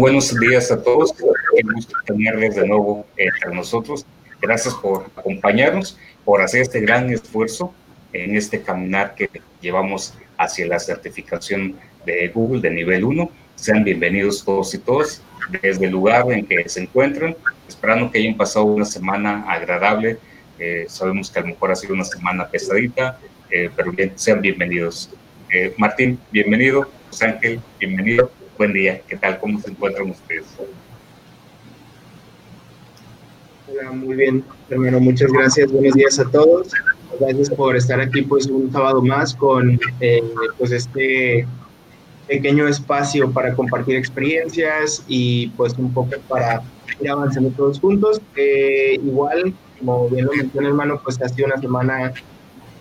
Buenos días a todos. Qué gusto tenerles de nuevo entre nosotros. Gracias por acompañarnos, por hacer este gran esfuerzo en este caminar que llevamos hacia la certificación de Google de nivel 1. Sean bienvenidos todos y todas desde el lugar en que se encuentran, esperando que hayan pasado una semana agradable. Eh, sabemos que a lo mejor ha sido una semana pesadita, eh, pero bien, sean bienvenidos. Eh, Martín, bienvenido. José Ángel, bienvenido. Buen día. ¿Qué tal? ¿Cómo se encuentran ustedes? Hola, muy bien, hermano. Muchas gracias. Buenos días a todos. Gracias por estar aquí, pues, un sábado más con, eh, pues, este pequeño espacio para compartir experiencias y, pues, un poco para ir avanzando todos juntos. igual, como bien lo mencioné, hermano, pues, ha sido una semana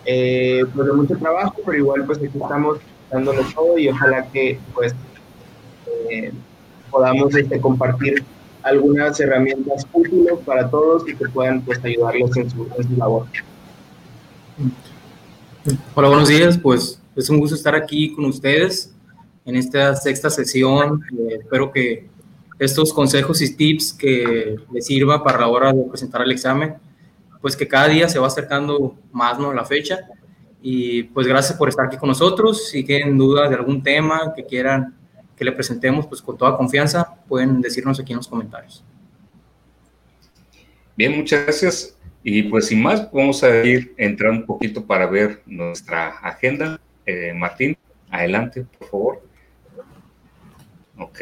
eh, pues, de mucho trabajo, pero igual, pues, aquí estamos dándole todo y ojalá que pues eh, podamos este, compartir algunas herramientas útiles para todos y que puedan pues ayudarlos en su, en su labor. Hola, buenos días. Pues es un gusto estar aquí con ustedes en esta sexta sesión. Eh, espero que estos consejos y tips que les sirva para la hora de presentar el examen, pues que cada día se va acercando más ¿no? la fecha y pues gracias por estar aquí con nosotros. Si tienen dudas de algún tema que quieran que le presentemos, pues con toda confianza pueden decirnos aquí en los comentarios. Bien, muchas gracias. Y pues sin más, vamos a ir entrar un poquito para ver nuestra agenda. Eh, Martín, adelante, por favor. Ok,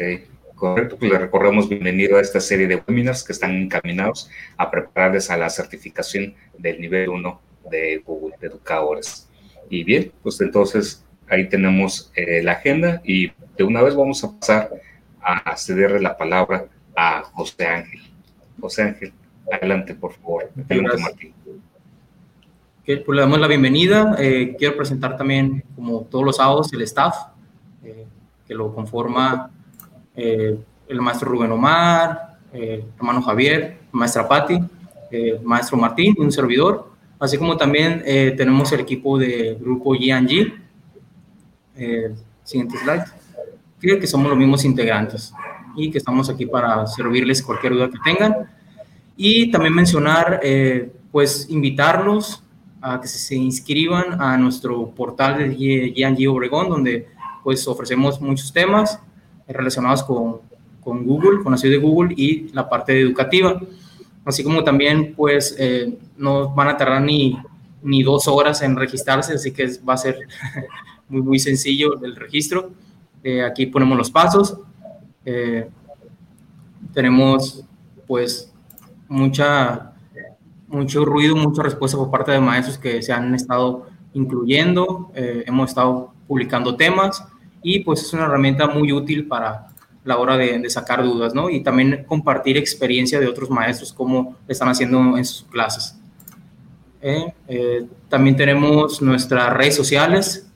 correcto. Pues le recorremos bienvenido a esta serie de webinars que están encaminados a prepararles a la certificación del nivel 1 de Google de Educadores. Y bien, pues entonces ahí tenemos eh, la agenda y de una vez vamos a pasar a cederle la palabra a José Ángel. José Ángel, adelante, por favor. Adelante, Martín. pues le damos la bienvenida. Eh, quiero presentar también, como todos los sábados, el staff eh, que lo conforma el maestro Rubén Omar, el hermano Javier, maestra Patti, el maestro Martín y un servidor. Así como también eh, tenemos el equipo del grupo. Eh, siguiente slide. Que somos los mismos integrantes y que estamos aquí para servirles cualquier duda que tengan. Y también mencionar, eh, pues invitarlos a que se inscriban a nuestro portal de G&G Obregón, donde pues ofrecemos muchos temas relacionados con, con Google, con la ciudad de Google y la parte educativa así como también pues eh, no van a tardar ni, ni dos horas en registrarse, así que va a ser muy, muy sencillo el registro. Eh, aquí ponemos los pasos. Eh, tenemos pues mucha, mucho ruido, mucha respuesta por parte de maestros que se han estado incluyendo, hemos estado publicando temas y pues es una herramienta muy útil para la hora de, sacar dudas, ¿no? Y también compartir experiencia de otros maestros, cómo están haciendo en sus clases. Eh, eh, también tenemos nuestras redes sociales,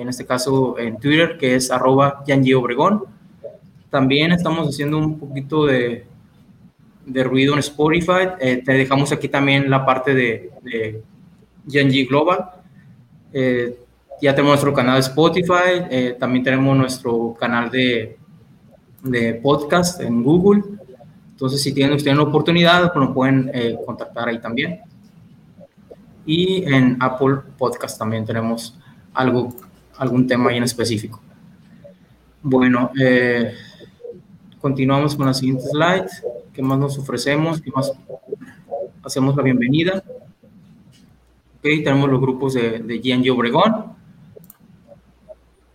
en este caso en Twitter, que es arroba Obregón. También estamos haciendo un poquito de, de ruido en Spotify. Eh, te dejamos aquí también la parte de, de Global. ya tenemos nuestro canal de Spotify, también tenemos nuestro canal de, de podcast en Google. Entonces, si tienen ustedes una oportunidad, pues nos pueden eh, contactar ahí también. Y en Apple Podcast también tenemos algo, algún tema ahí en específico. Bueno, eh, continuamos con la siguiente slide. ¿Qué más nos ofrecemos? ¿Qué más hacemos la bienvenida? Ok, tenemos los grupos de, de Obregón.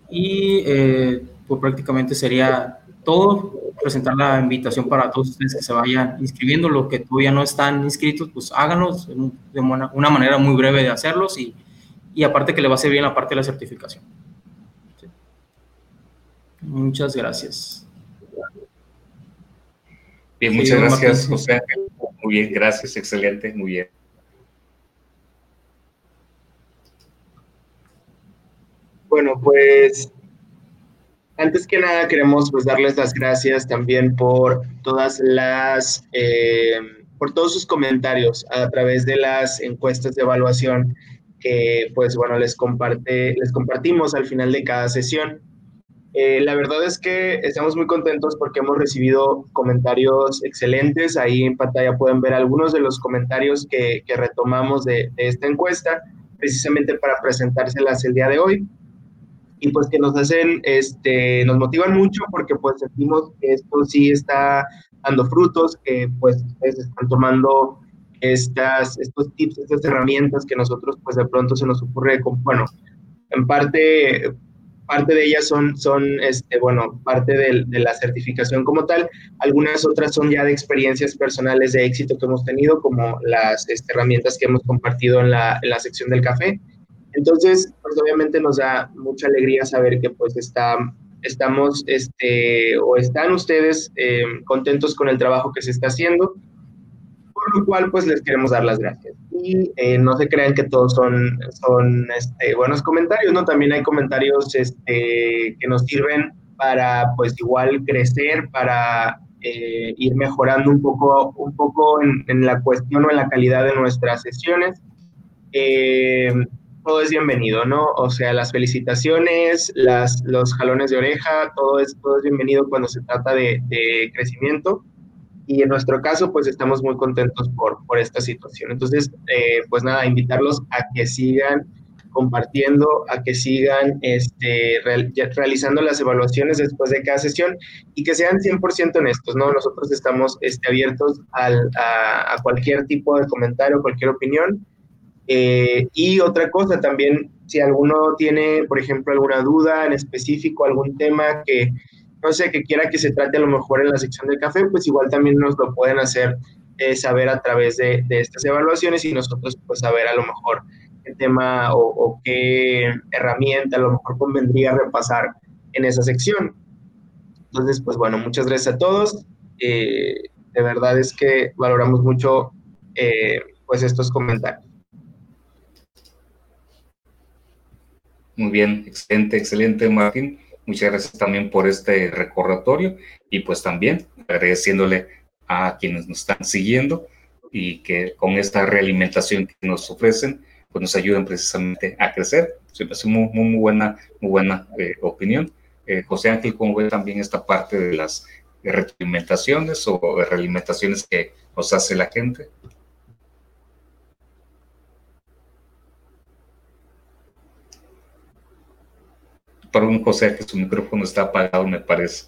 Y eh, pues prácticamente sería todo, presentar la invitación para todos ustedes que se vayan inscribiendo. Los que todavía no están inscritos, pues háganlos de una, una manera muy breve de hacerlos y, y, aparte que le va a servir bien la parte de la certificación. Muchas gracias. Bien, muchas gracias, José. Muy bien, gracias, excelente, muy bien. Bueno, pues antes que nada queremos pues darles las gracias también por todas las, eh, por todos sus comentarios a través de las encuestas de evaluación que pues bueno les comparte, les compartimos al final de cada sesión. Eh, la verdad es que estamos muy contentos porque hemos recibido comentarios excelentes. Ahí en pantalla pueden ver algunos de los comentarios que, que retomamos de, de, esta encuesta, precisamente para presentárselas el día de hoy. Y pues que nos hacen, este, nos motivan mucho porque pues sentimos que esto sí está dando frutos, que pues ustedes están tomando estas, estos tips, estas herramientas que nosotros pues de pronto se nos ocurre, con, bueno, en parte parte de ellas son, son este, bueno, parte de, la certificación como tal. Algunas otras son ya de experiencias personales de éxito que hemos tenido, como las este, herramientas que hemos compartido en la, en la, sección del café. Entonces, pues obviamente nos da mucha alegría saber que pues está, estamos, este, o están ustedes eh, contentos con el trabajo que se está haciendo por lo cual pues les queremos dar las gracias. Y eh, no se crean que todos son, este, buenos comentarios, ¿no? También hay comentarios este, que nos sirven para pues igual crecer, para eh, ir mejorando un poco, un poco en, la cuestión o en la calidad de nuestras sesiones. Eh, todo es bienvenido, ¿no? O sea, las felicitaciones, los jalones de oreja, todo es, todo es bienvenido cuando se trata de crecimiento y en nuestro caso, pues estamos muy contentos por, por esta situación. Entonces, eh, pues nada, invitarlos a que sigan compartiendo, a que sigan este, realizando las evaluaciones después de cada sesión y que sean 100% honestos, ¿no? Nosotros estamos este, abiertos al, a, a, cualquier tipo de comentario, cualquier opinión. Eh, y otra cosa también, si alguno tiene, por ejemplo, alguna duda en específico, algún tema que, no sé, que quiera que se trate a lo mejor en la sección de café, pues igual también nos lo pueden hacer eh, saber a través de, estas evaluaciones y nosotros pues saber a lo mejor qué tema o, o, qué herramienta a lo mejor convendría repasar en esa sección. Entonces, pues bueno, muchas gracias a todos. Eh, de verdad es que valoramos mucho eh, pues estos comentarios. Muy bien, excelente, excelente, Martín. Muchas gracias también por este recordatorio y pues también agradeciéndole a quienes nos están siguiendo y que con esta realimentación que nos ofrecen, pues nos ayuden precisamente a crecer. Siempre es muy, muy, buena, muy buena eh, opinión. Eh, José Ángel, ¿cómo ve también esta parte de las realimentaciones o de realimentaciones que nos hace la gente? Para un José que su micrófono está apagado, me parece.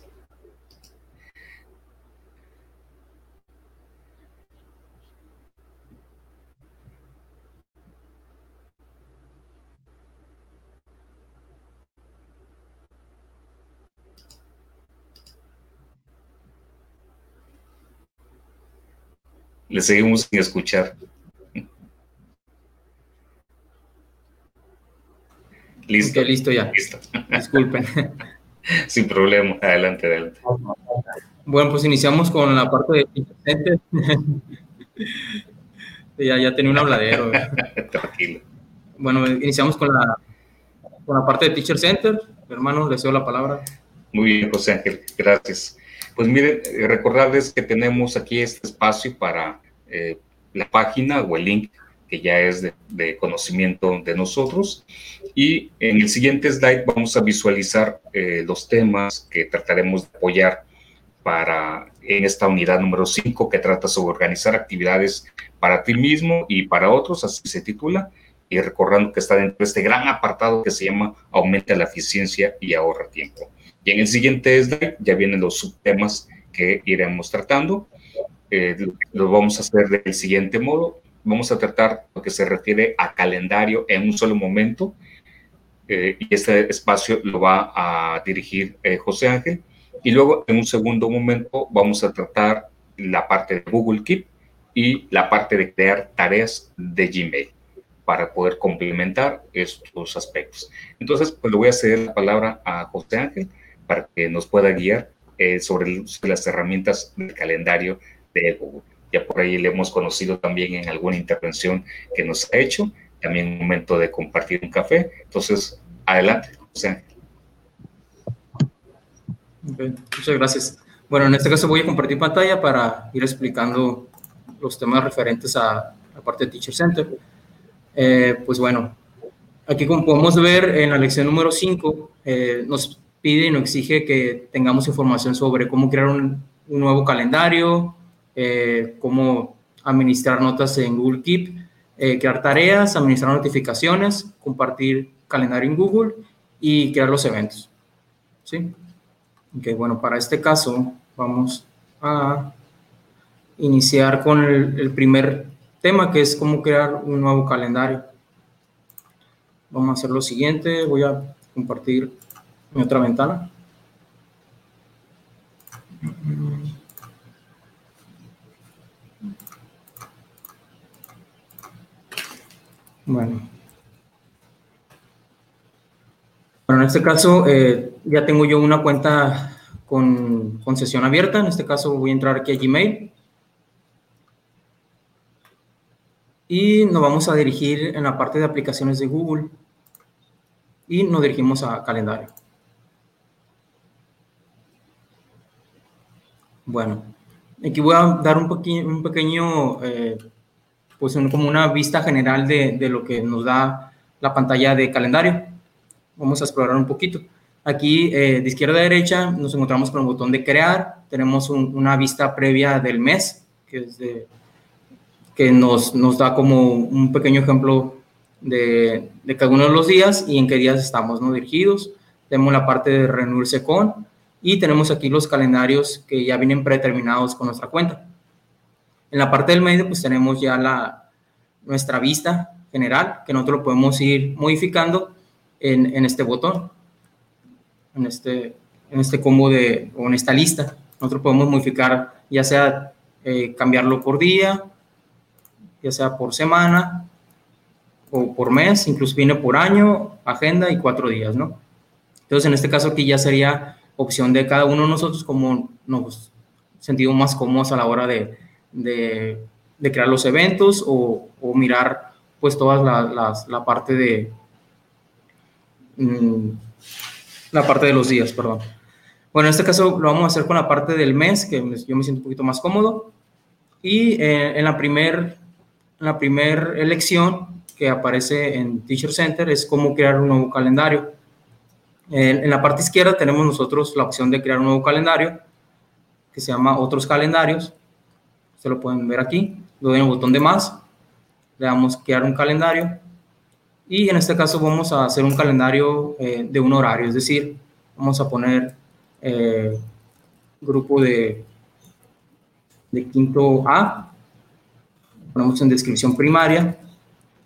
Le seguimos sin escuchar. Listo. Okay, listo ya. Listo. Disculpen. Sin problema. Adelante, adelante. Bueno, pues iniciamos con la parte de Teacher Center. ya, ya tenía un habladero. Tranquilo. Bueno, iniciamos con la, con la parte de Teacher Center. Hermano, le cedo la palabra. Muy bien, José Ángel. Gracias. Pues miren, eh, recordarles que tenemos aquí este espacio para eh, la página o el link que ya es de, conocimiento de nosotros. Y en el siguiente slide vamos a visualizar eh, los temas que trataremos de apoyar para en esta unidad número 5 que trata sobre organizar actividades para ti mismo y para otros, así se titula, y recordando que está dentro de este gran apartado que se llama Aumenta la eficiencia y ahorra tiempo. Y en el siguiente slide ya vienen los subtemas que iremos tratando. Eh, lo vamos a hacer del siguiente modo vamos a tratar lo que se refiere a calendario en un solo momento. Eh, y este espacio lo va a dirigir eh, José Ángel. Y luego, en un segundo momento, vamos a tratar la parte de Google Keep y la parte de crear tareas de Gmail para poder complementar estos aspectos. Entonces, pues le voy a ceder la palabra a José Ángel para que nos pueda guiar eh, sobre, las herramientas del calendario de Google ya por ahí le hemos conocido también en alguna intervención que nos ha hecho, también un momento de compartir un café. Entonces, adelante, José. Okay, muchas gracias. Bueno, en este caso voy a compartir pantalla para ir explicando los temas referentes a la parte de Teacher Center. Eh, pues bueno, aquí como podemos ver en la lección número 5, eh, nos pide y nos exige que tengamos información sobre cómo crear un, nuevo calendario, eh, cómo administrar notas en Google Keep, eh, crear tareas, administrar notificaciones, compartir calendario en Google y crear los eventos. ¿Sí? Ok, bueno, para este caso vamos a iniciar con el, primer tema, que es cómo crear un nuevo calendario. Vamos a hacer lo siguiente, voy a compartir mi otra ventana. Bueno. Bueno, en este caso eh, ya tengo yo una cuenta con, con sesión abierta. En este caso voy a entrar aquí a Gmail. y nos vamos a dirigir en la parte de aplicaciones de Google y nos dirigimos a calendario. Bueno, aquí voy a dar un, un pequeño, eh, pues como una vista general de, de, lo que nos da la pantalla de calendario. Vamos a explorar un poquito. Aquí eh, de izquierda a derecha nos encontramos con el botón de crear. Tenemos una vista previa del mes, que es de que nos, nos da como un pequeño ejemplo de, de, cada uno de los días y en qué días estamos ¿no? dirigidos. Tenemos la parte de reunirse con y tenemos aquí los calendarios que ya vienen predeterminados con nuestra cuenta. En la parte del medio pues tenemos ya la, nuestra vista general que nosotros lo podemos ir modificando en, en este botón, en este, en este combo de, o en esta lista. Nosotros podemos modificar ya sea eh, cambiarlo por día, ya sea por semana o por mes, incluso viene por año, agenda y cuatro días, ¿no? Entonces, en este caso aquí ya sería opción de cada uno de nosotros como nos sentimos más cómodos a la hora de, de, crear los eventos o, mirar pues toda la, la parte de mm, la parte de los días, perdón. Bueno, en este caso lo vamos a hacer con la parte del mes, que yo me siento un poquito más cómodo. Y eh, en la primer la primera elección que aparece en Teacher Center es cómo crear un nuevo calendario. En, la parte izquierda tenemos nosotros la opción de crear un nuevo calendario que se llama Otros calendarios. Se lo pueden ver aquí. Le doy el botón de más. Le damos crear un calendario. Y en este caso vamos a hacer un calendario eh, de un horario, es decir, vamos a poner eh, grupo de, de quinto A ponemos en descripción primaria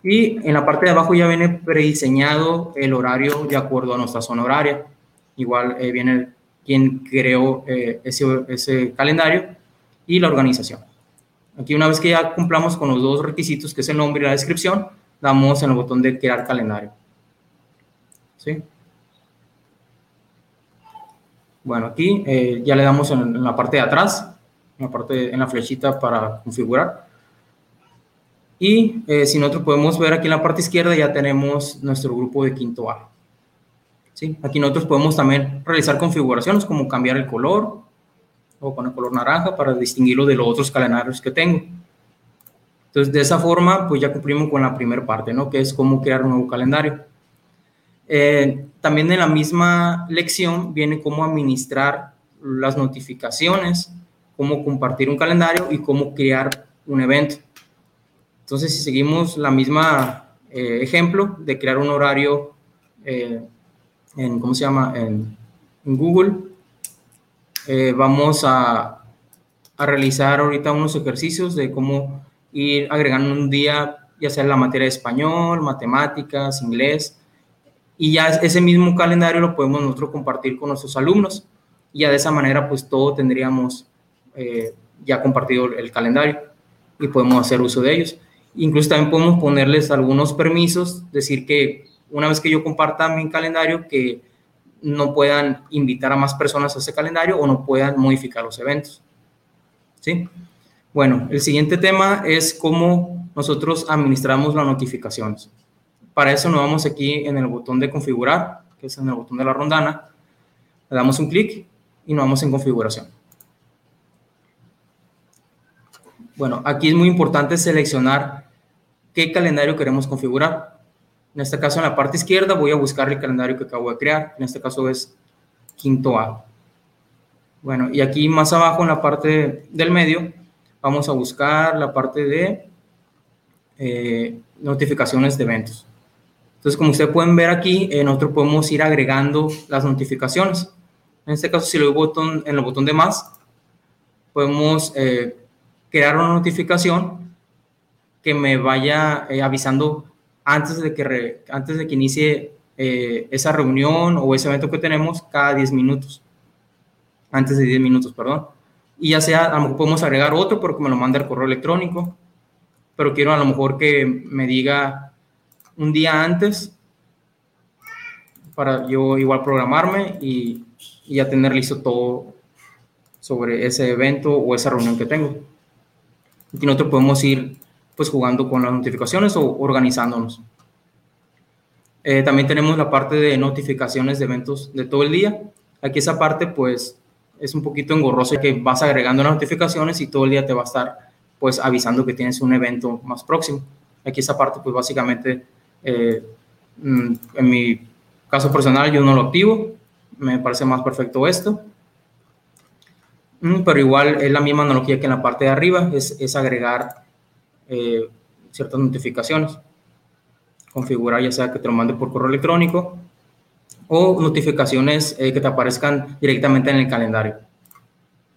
y en la parte de abajo ya viene prediseñado el horario de acuerdo a nuestra zona horaria. Igual eh, viene quien creó eh, ese, ese calendario y la organización. Aquí una vez que ya cumplamos con los dos requisitos, que es el nombre y la descripción, damos en el botón de crear calendario. ¿Sí? Bueno, aquí eh, ya le damos en, la parte de atrás, en la, parte, en la flechita para configurar. Y eh, si nosotros podemos ver aquí en la parte izquierda ya tenemos nuestro grupo de quinto A. ¿Sí? Aquí nosotros podemos también realizar configuraciones como cambiar el color con el color naranja para distinguirlo de los otros calendarios que tengo. Entonces, de esa forma, pues ya cumplimos con la primera parte, ¿no? Que es cómo crear un nuevo calendario. Eh, también en la misma lección viene cómo administrar las notificaciones, cómo compartir un calendario y cómo crear un evento. Entonces, si seguimos la misma eh, ejemplo de crear un horario eh, en, ¿cómo se llama? En, Google, eh, vamos a, a, realizar ahorita unos ejercicios de cómo ir agregando un día, ya sea la materia de español, matemáticas, inglés, y ya ese mismo calendario lo podemos nosotros compartir con nuestros alumnos. Y ya de esa manera, pues todo tendríamos ya compartido el calendario y podemos hacer uso de ellos. Incluso también podemos ponerles algunos permisos, decir que una vez que yo comparta mi calendario, que no puedan invitar a más personas a ese calendario o no puedan modificar los eventos. ¿Sí? Bueno, el siguiente tema es cómo nosotros administramos las notificaciones. Para eso nos vamos aquí en el botón de configurar, que es en el botón de la rondana, le damos un clic y nos vamos en configuración. Bueno, aquí es muy importante seleccionar qué calendario queremos configurar. En este caso, en la parte izquierda voy a buscar el calendario que acabo de crear. En este caso es quinto A. Bueno, y aquí más abajo en la parte del medio vamos a buscar la parte de eh, notificaciones de eventos. Entonces, como ustedes pueden ver aquí, eh, nosotros podemos ir agregando las notificaciones. En este caso, si le doy botón, en el botón de más, podemos eh, crear una notificación que me vaya avisando antes de que, antes de que inicie esa reunión o ese evento que tenemos cada 10 minutos antes de 10 minutos, perdón. Y ya sea, a lo mejor podemos agregar otro porque me lo manda el correo electrónico, pero quiero a lo mejor que me diga un día antes para yo igual programarme y, y ya tener listo todo sobre ese evento o esa reunión que tengo. Y nosotros podemos ir pues jugando con las notificaciones o organizándonos. Eh, también tenemos la parte de notificaciones de eventos de todo el día. Aquí esa parte pues es un poquito engorroso que vas agregando las notificaciones y todo el día te va a estar pues avisando que tienes un evento más próximo. Aquí esa parte pues básicamente eh, mm, en mi caso personal yo no lo activo, me parece más perfecto esto. Mm, pero igual es la misma analogía que en la parte de arriba, es, es agregar eh, ciertas notificaciones. Configurar ya sea que te lo mande por correo electrónico o notificaciones eh, que te aparezcan directamente en el calendario.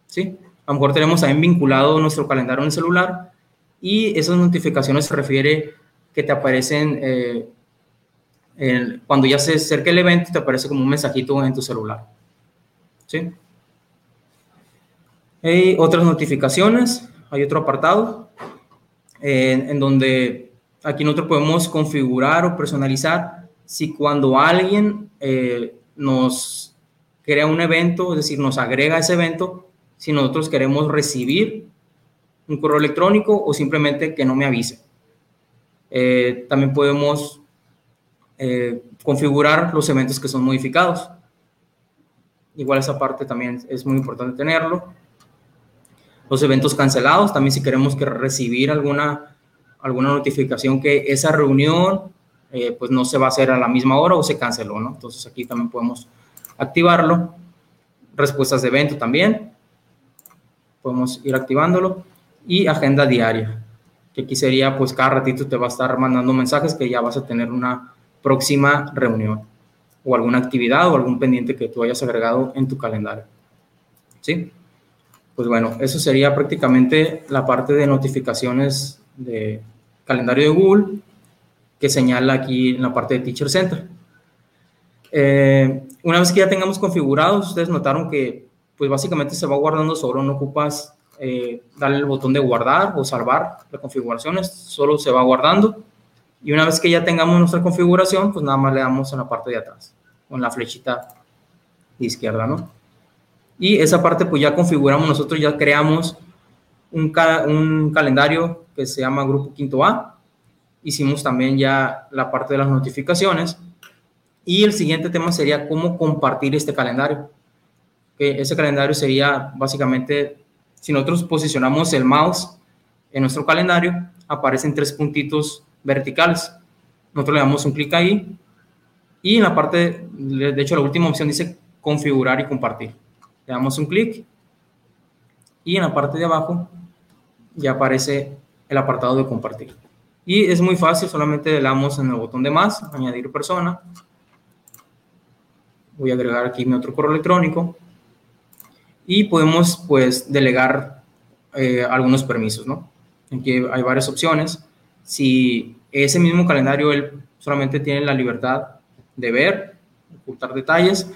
¿Sí? A lo mejor tenemos también vinculado nuestro calendario en el celular y esas notificaciones se refiere que te aparecen eh, cuando ya se acerca el evento, te aparece como un mensajito en tu celular. ¿Sí? Hay otras notificaciones, hay otro apartado en donde aquí nosotros podemos configurar o personalizar si cuando alguien eh, nos crea un evento, es decir, nos agrega ese evento, si nosotros queremos recibir un correo electrónico o simplemente que no me avise. Eh, también podemos eh, configurar los eventos que son modificados. Igual esa parte también es muy importante tenerlo. Los eventos cancelados, también si queremos que recibir alguna, alguna notificación que esa reunión eh, pues no se va a hacer a la misma hora o se canceló, ¿no? Entonces aquí también podemos activarlo. Respuestas de evento también. Podemos ir activándolo. Y agenda diaria, que aquí sería, pues cada ratito te va a estar mandando mensajes que ya vas a tener una próxima reunión o alguna actividad o algún pendiente que tú hayas agregado en tu calendario. ¿Sí? Pues bueno, eso sería prácticamente la parte de notificaciones de calendario de Google que señala aquí en la parte de Teacher Center. Eh, una vez que ya tengamos configurados, ustedes notaron que pues básicamente se va guardando solo, no ocupas eh, darle el botón de guardar o salvar las configuraciones, solo se va guardando. Y una vez que ya tengamos nuestra configuración, pues nada más le damos en la parte de atrás, con la flechita izquierda, ¿no? Y esa parte pues ya configuramos, nosotros ya creamos un, un calendario que se llama Grupo Quinto A, hicimos también ya la parte de las notificaciones. Y el siguiente tema sería cómo compartir este calendario. Que ese calendario sería básicamente, si nosotros posicionamos el mouse en nuestro calendario, aparecen tres puntitos verticales. Nosotros le damos un clic ahí y en la parte, de hecho la última opción dice configurar y compartir. Le damos un clic y en la parte de abajo ya aparece el apartado de compartir. Y es muy fácil, solamente le damos en el botón de más, añadir persona. Voy a agregar aquí mi otro correo electrónico. Y podemos, pues, delegar eh, algunos permisos, ¿no? Aquí hay varias opciones. Si ese mismo calendario él solamente tiene la libertad de ver, ocultar detalles,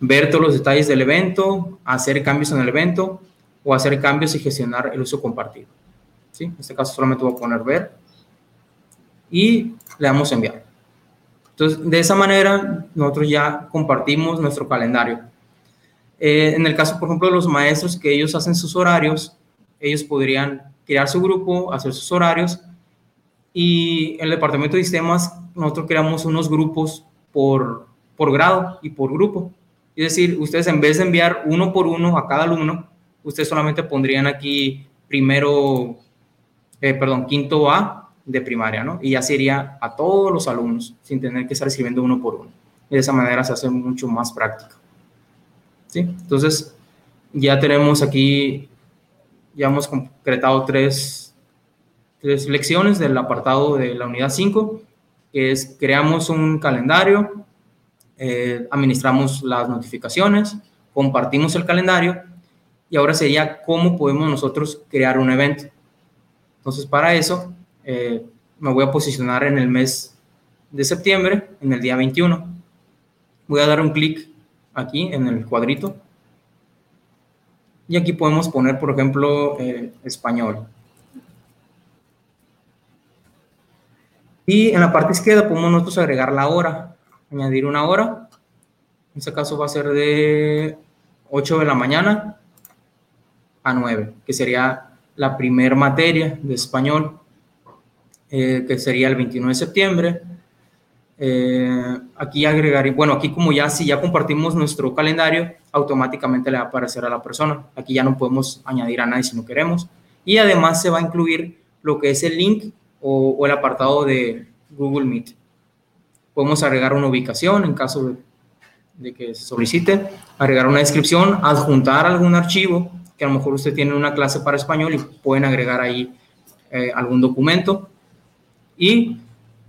ver todos los detalles del evento, hacer cambios en el evento o hacer cambios y gestionar el uso compartido. En este caso solamente voy a poner ver y le damos enviar. Entonces, de esa manera, nosotros ya compartimos nuestro calendario. Eh, en el caso, por ejemplo, de los maestros que ellos hacen sus horarios, ellos podrían crear su grupo, hacer sus horarios y en el departamento de sistemas nosotros creamos unos grupos por, por grado y por grupo. Es decir, ustedes en vez de enviar uno por uno a cada alumno, ustedes solamente pondrían aquí primero, eh, perdón, quinto A, de primaria, ¿no? Y ya sería a todos los alumnos, sin tener que estar escribiendo uno por uno. Y de esa manera se hace mucho más práctico. ¿sí? Entonces, ya tenemos aquí, ya hemos concretado tres, tres lecciones del apartado de la unidad 5, que es creamos un calendario, eh, administramos las notificaciones, compartimos el calendario y ahora sería cómo podemos nosotros crear un evento. Entonces, para eso, eh, me voy a posicionar en el mes de septiembre, en el día 21. Voy a dar un clic aquí en el cuadrito. Y aquí podemos poner, por ejemplo, eh, español. Y en la parte izquierda podemos nosotros agregar la hora, añadir una hora. En este caso va a ser de 8 de la mañana a 9, que sería la primera materia de español, eh, que sería el 29 de septiembre. Eh, aquí agregar, bueno, aquí como ya si ya compartimos nuestro calendario, automáticamente le va a aparecer a la persona. Aquí ya no podemos añadir a nadie si no queremos. Y además se va a incluir lo que es el link o, el apartado de Google Meet. Podemos agregar una ubicación en caso de, de que se solicite, agregar una descripción, adjuntar algún archivo que a lo mejor usted tiene una clase para español y pueden agregar ahí eh, algún documento. Y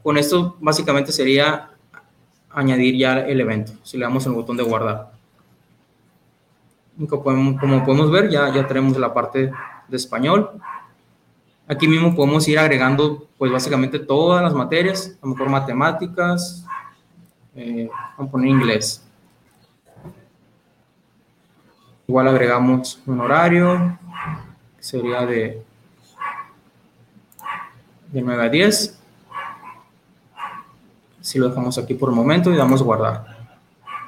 con esto básicamente sería añadir ya el evento, si le damos el botón de guardar. Como podemos ver, ya, ya tenemos la parte de español. Aquí mismo podemos ir agregando, pues básicamente todas las materias, a lo mejor matemáticas, eh, vamos a poner inglés. Igual agregamos un horario, que sería de, de 9 a 10. Si lo dejamos aquí por el momento y damos guardar.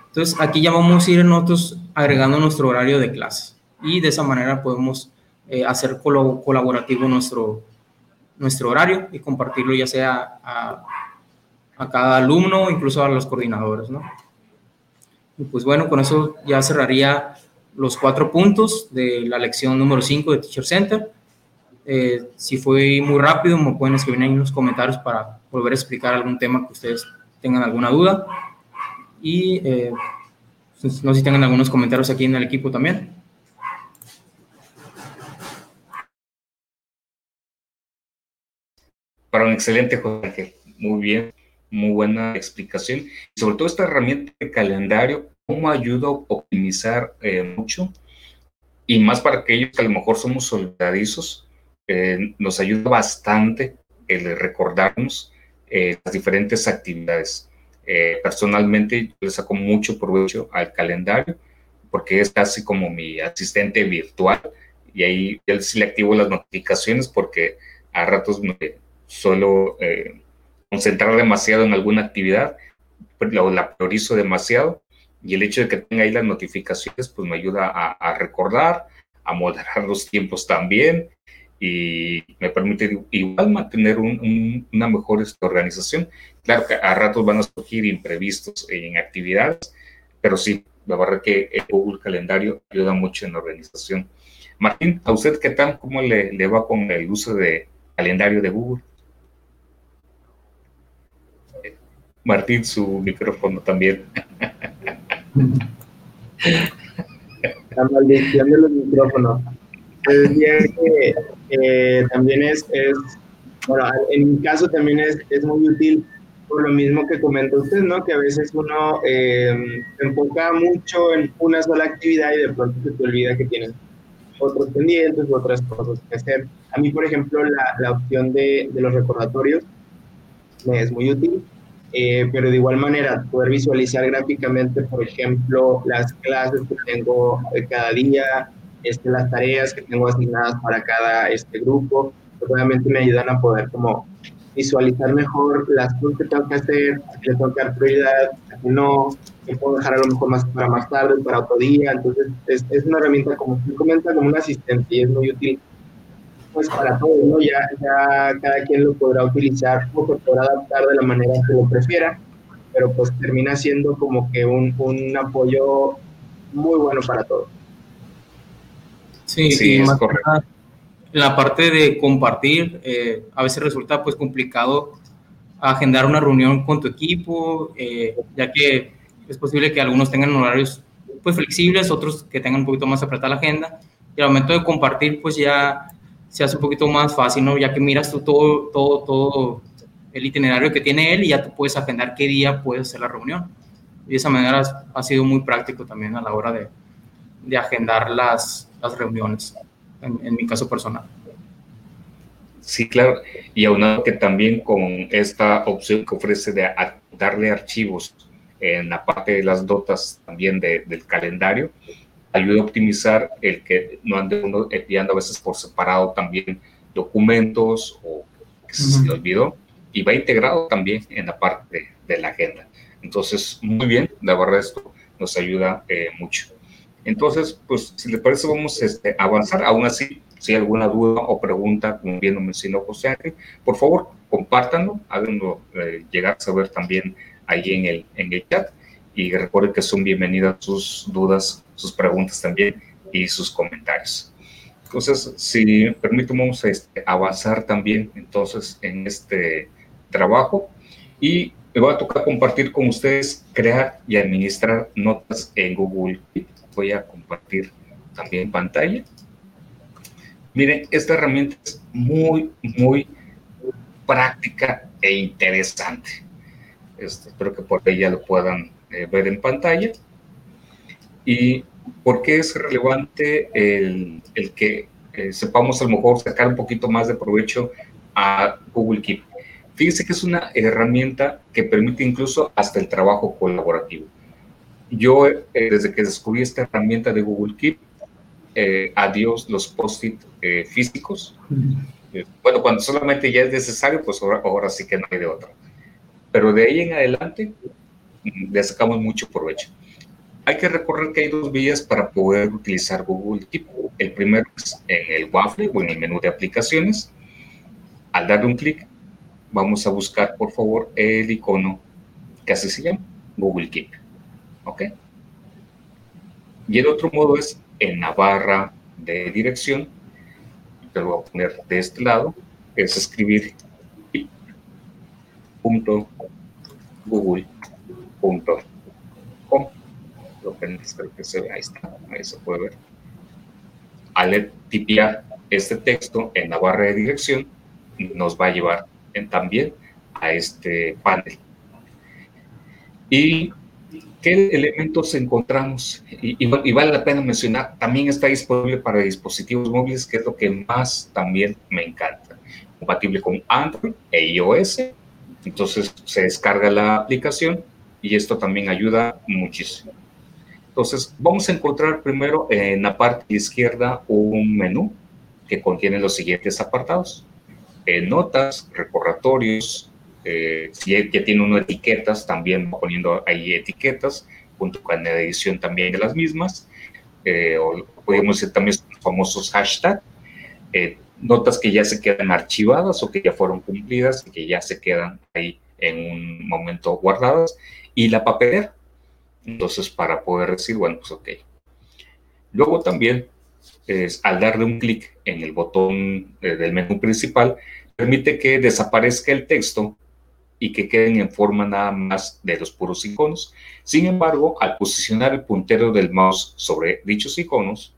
Entonces aquí ya vamos a ir nosotros agregando nuestro horario de clase y de esa manera podemos eh, hacer colaborativo nuestro, nuestro horario y compartirlo ya sea a, cada alumno o incluso a los coordinadores, ¿no? Pues bueno, con eso ya cerraría los cuatro puntos de la lección número 5 de Teacher Center. Eh, si fue muy rápido, me pueden escribir en los comentarios para volver a explicar algún tema que ustedes tengan alguna duda. Y eh, no sé si tengan algunos comentarios aquí en el equipo también. Para un excelente Jorge, muy bien, muy buena explicación. Sobre todo esta herramienta de calendario cómo ayuda a optimizar eh, mucho y más para aquellos que a lo mejor somos soldadizos, eh, nos ayuda bastante el recordarnos eh, las diferentes actividades. personalmente yo le saco mucho provecho al calendario porque es casi como mi asistente virtual y ahí él sí le activo las notificaciones porque a ratos me suelo concentrar demasiado en alguna actividad, la, la priorizo demasiado y el hecho de que tenga ahí las notificaciones, pues me ayuda a, recordar, a moderar los tiempos también y me permite igual mantener una mejor este, organización. Claro que a ratos van a surgir imprevistos en actividades, pero sí, la verdad que el Google Calendario ayuda mucho en la organización. Martín, ¿a usted qué tal? ¿Cómo le va con el uso de calendario de Google? Martín, su micrófono también. La maldición de micrófonos. Pues que también es, bueno, en mi caso también es, es muy útil por lo mismo que comenta usted, ¿no? Que a veces uno eh, se enfoca mucho en una sola actividad y de pronto se te olvida que tienes otros pendientes u otras cosas que hacer. A mí, por ejemplo, la, la opción de, de los recordatorios me es muy útil eh, pero de igual manera poder visualizar gráficamente, por ejemplo, las clases que tengo eh, cada día, este, las tareas que tengo asignadas para cada este grupo, pues obviamente me ayudan a poder como visualizar mejor las cosas que tengo que hacer, que le tengo que dar prioridad, que no, que puedo dejar a lo mejor más para más tarde, para otro día, entonces es, una herramienta como usted comenta, como un asistente y es muy útil pues para todos, ¿no? Ya, ya cada quien lo podrá utilizar o se podrá adaptar de la manera que lo prefiera, pero pues termina siendo como que un, un apoyo muy bueno para todos. Sí, sí, más correcto. La parte de compartir, eh, a veces resulta pues complicado agendar una reunión con tu equipo, eh, ya que es posible que algunos tengan horarios pues flexibles, otros que tengan un poquito más apretada la agenda. Y al momento de compartir, pues ya se hace un poquito más fácil, ¿no? Ya que miras tú todo, todo, todo el itinerario que tiene él y ya tú puedes agendar qué día puedes hacer la reunión. Y de esa manera ha sido muy práctico también a la hora de, de agendar las, las reuniones, en, en, mi caso personal. Sí, claro. Y aunado que también con esta opción que ofrece de darle archivos en la parte de las notas también de, del calendario, ayuda a optimizar el que no ande uno enviando a veces por separado también documentos o que se olvidó y va integrado también en la parte de, la agenda. Entonces, muy bien, la verdad esto nos ayuda eh, mucho. Entonces, pues si le parece, vamos este, a avanzar. Aún así, si hay alguna duda o pregunta, como bien lo mencionó José Ángel, por favor, compártanlo, háganlo eh, llegar a saber también ahí en el, en el chat. Y recuerden que son bienvenidas sus dudas, sus preguntas también y sus comentarios. Entonces, si a este, avanzar también entonces en este trabajo y me voy a tocar compartir con ustedes, crear y administrar notas en Google Voy a compartir también pantalla. Miren, esta herramienta es muy, muy práctica e interesante. Este, espero que por ya lo puedan eh, ver en pantalla. ¿Y por qué es relevante el, el que eh, sepamos a lo mejor sacar un poquito más de provecho a Google Keep? Fíjense que es una herramienta que permite incluso hasta el trabajo colaborativo. Yo, eh, desde que descubrí esta herramienta de Google Keep, eh, adiós los post-it eh, físicos. bueno, cuando solamente ya es necesario, pues ahora, ahora sí que no hay de otra. Pero de ahí en adelante, mm, le sacamos mucho provecho. Hay que recordar que hay dos vías para poder utilizar Google Keep. El primero es en el waffle o en el menú de aplicaciones. Al darle un clic, vamos a buscar, por favor, el icono que así se llama, Google Keep. ¿Ok? Y el otro modo es en la barra de dirección. Te lo voy a poner de este lado. Es escribir punto google.com. Lo que se vea. Ahí está. Ahí se puede ver. Al tipear este texto en la barra de dirección, nos va a llevar también a este panel. ¿Y qué elementos encontramos? Y, vale la pena mencionar, también está disponible para dispositivos móviles, que es lo que más también me encanta. Compatible con Android e iOS. Entonces se descarga la aplicación y esto también ayuda muchísimo. Entonces, vamos a encontrar primero en la parte izquierda un menú que contiene los siguientes apartados. Notas, recordatorios, eh, si ya tiene uno etiquetas, también poniendo ahí etiquetas, junto con la edición también de las mismas, eh, podemos decir también famosos hashtags, eh, notas que ya se quedan archivadas o que ya fueron cumplidas y que ya se quedan ahí en un momento guardadas, y la papelera, entonces para poder decir, bueno, pues ok. Luego también es, al darle un clic en el botón del menú principal, permite que desaparezca el texto y que queden en forma nada más de los puros iconos. Sin embargo, al posicionar el puntero del mouse sobre dichos iconos,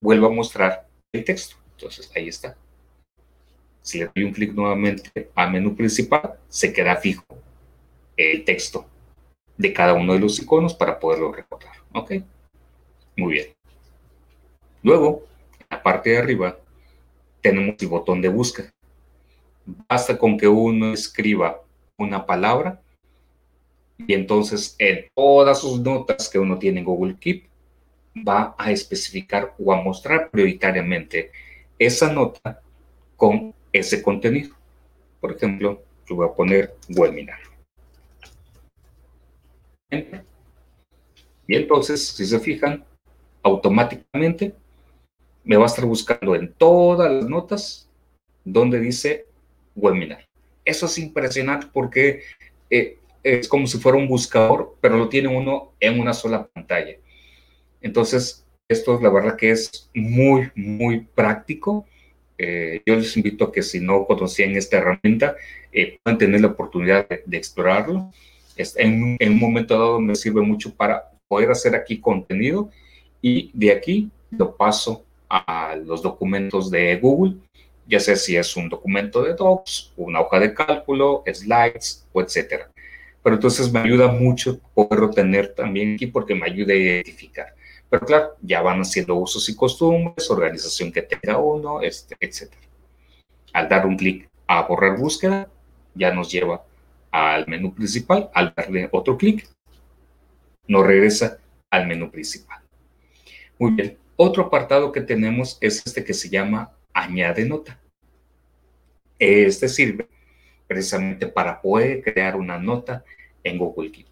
vuelve a mostrar el texto. Entonces, ahí está. Si le doy un clic nuevamente al menú principal, se queda fijo el texto de cada uno de los iconos para poderlo recordar. ¿Ok? Muy bien. Luego, en la parte de arriba, tenemos el botón de búsqueda. Basta con que uno escriba una palabra y entonces en todas sus notas que uno tiene en Google Keep va a especificar o a mostrar prioritariamente esa nota con ese contenido. Por ejemplo, yo voy a poner webinar. Y entonces, si se fijan, automáticamente me va a estar buscando en todas las notas donde dice webinar. Eso es impresionante porque eh, es como si fuera un buscador, pero lo tiene uno en una sola pantalla. Entonces, esto es la verdad que es muy, muy práctico. Eh, yo les invito a que si no conocían esta herramienta, eh, puedan tener la oportunidad de, explorarlo. En, en, un momento dado me sirve mucho para poder hacer aquí contenido y de aquí lo paso a los documentos de Google, ya sea si es un documento de Docs, una hoja de cálculo, slides o etcétera. Pero entonces me ayuda mucho poderlo tener también aquí porque me ayuda a identificar. Pero claro, ya van haciendo usos y costumbres, organización que tenga uno, este, etcétera. Al dar un clic a borrar búsqueda, ya nos lleva al menú principal. Al darle otro clic, nos regresa al menú principal. Muy bien. Otro apartado que tenemos es este que se llama añade nota. Este sirve precisamente para poder crear una nota en Google Keep.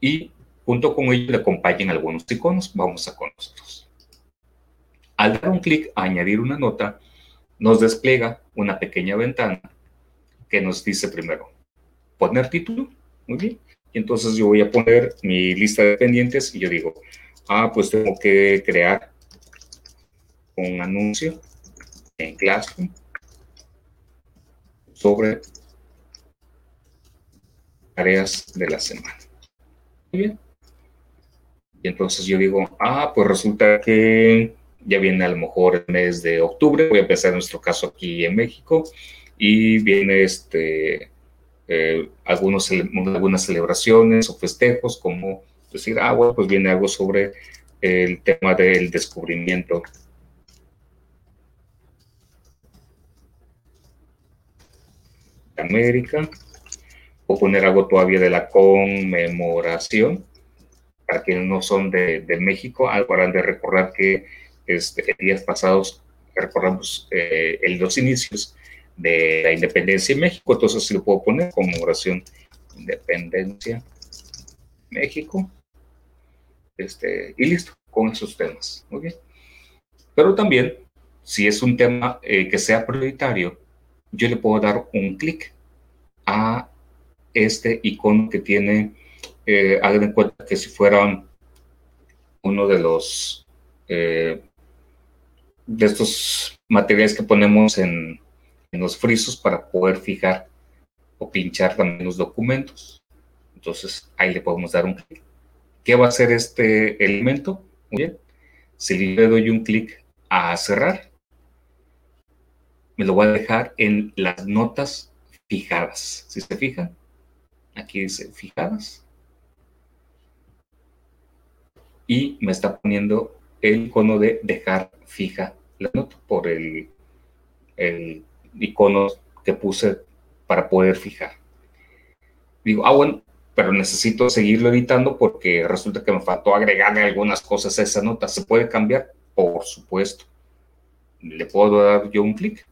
Y junto con ello le acompañan algunos iconos. Vamos a conocerlos. Al dar un clic a añadir una nota, nos despliega una pequeña ventana que nos dice primero poner título. Muy bien. Y entonces yo voy a poner mi lista de pendientes y yo digo, ah, pues tengo que crear un anuncio en Classroom sobre tareas de la semana. Muy bien. Y entonces yo digo, ah, pues resulta que ya viene a lo mejor el mes de octubre, voy a empezar nuestro caso aquí en México, y viene este, eh, algunos, algunas celebraciones o festejos, como decir, ah, bueno, pues viene algo sobre el tema del descubrimiento. de América, o poner algo todavía de la conmemoración, para quienes no son de, México, algo harán de recordar que este, días pasados recordamos eh, los inicios de la independencia en México, entonces si lo puedo poner conmemoración independencia México, este, y listo, con esos temas. Pero también, si es un tema eh, que sea prioritario, yo le puedo dar un clic a este icono que tiene, eh, hagan en cuenta que si fuera uno de los eh, de estos materiales que ponemos en, en los frisos para poder fijar o pinchar también los documentos. Entonces ahí le podemos dar un clic. ¿Qué va a hacer este elemento? Muy bien. Si le doy un clic a cerrar, me lo voy a dejar en las notas fijadas. Si se fijan, aquí dice fijadas. Y me está poniendo el icono de dejar fija la nota por el, el iconos que puse para poder fijar. Digo, ah, bueno, pero necesito seguirlo editando porque resulta que me faltó agregarle algunas cosas a esa nota. ¿Se puede cambiar? Por supuesto. Le puedo dar yo un clic.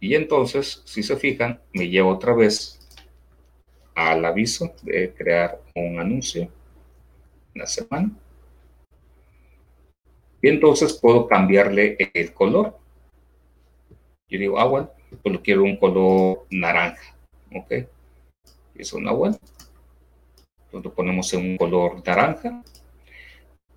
Y entonces, si se fijan, me lleva otra vez al aviso de crear un anuncio la semana. Y entonces puedo cambiarle el color. Yo digo, ah, bueno, pues lo quiero un color naranja, ¿ok? Es un agua. Entonces lo ponemos en un color naranja.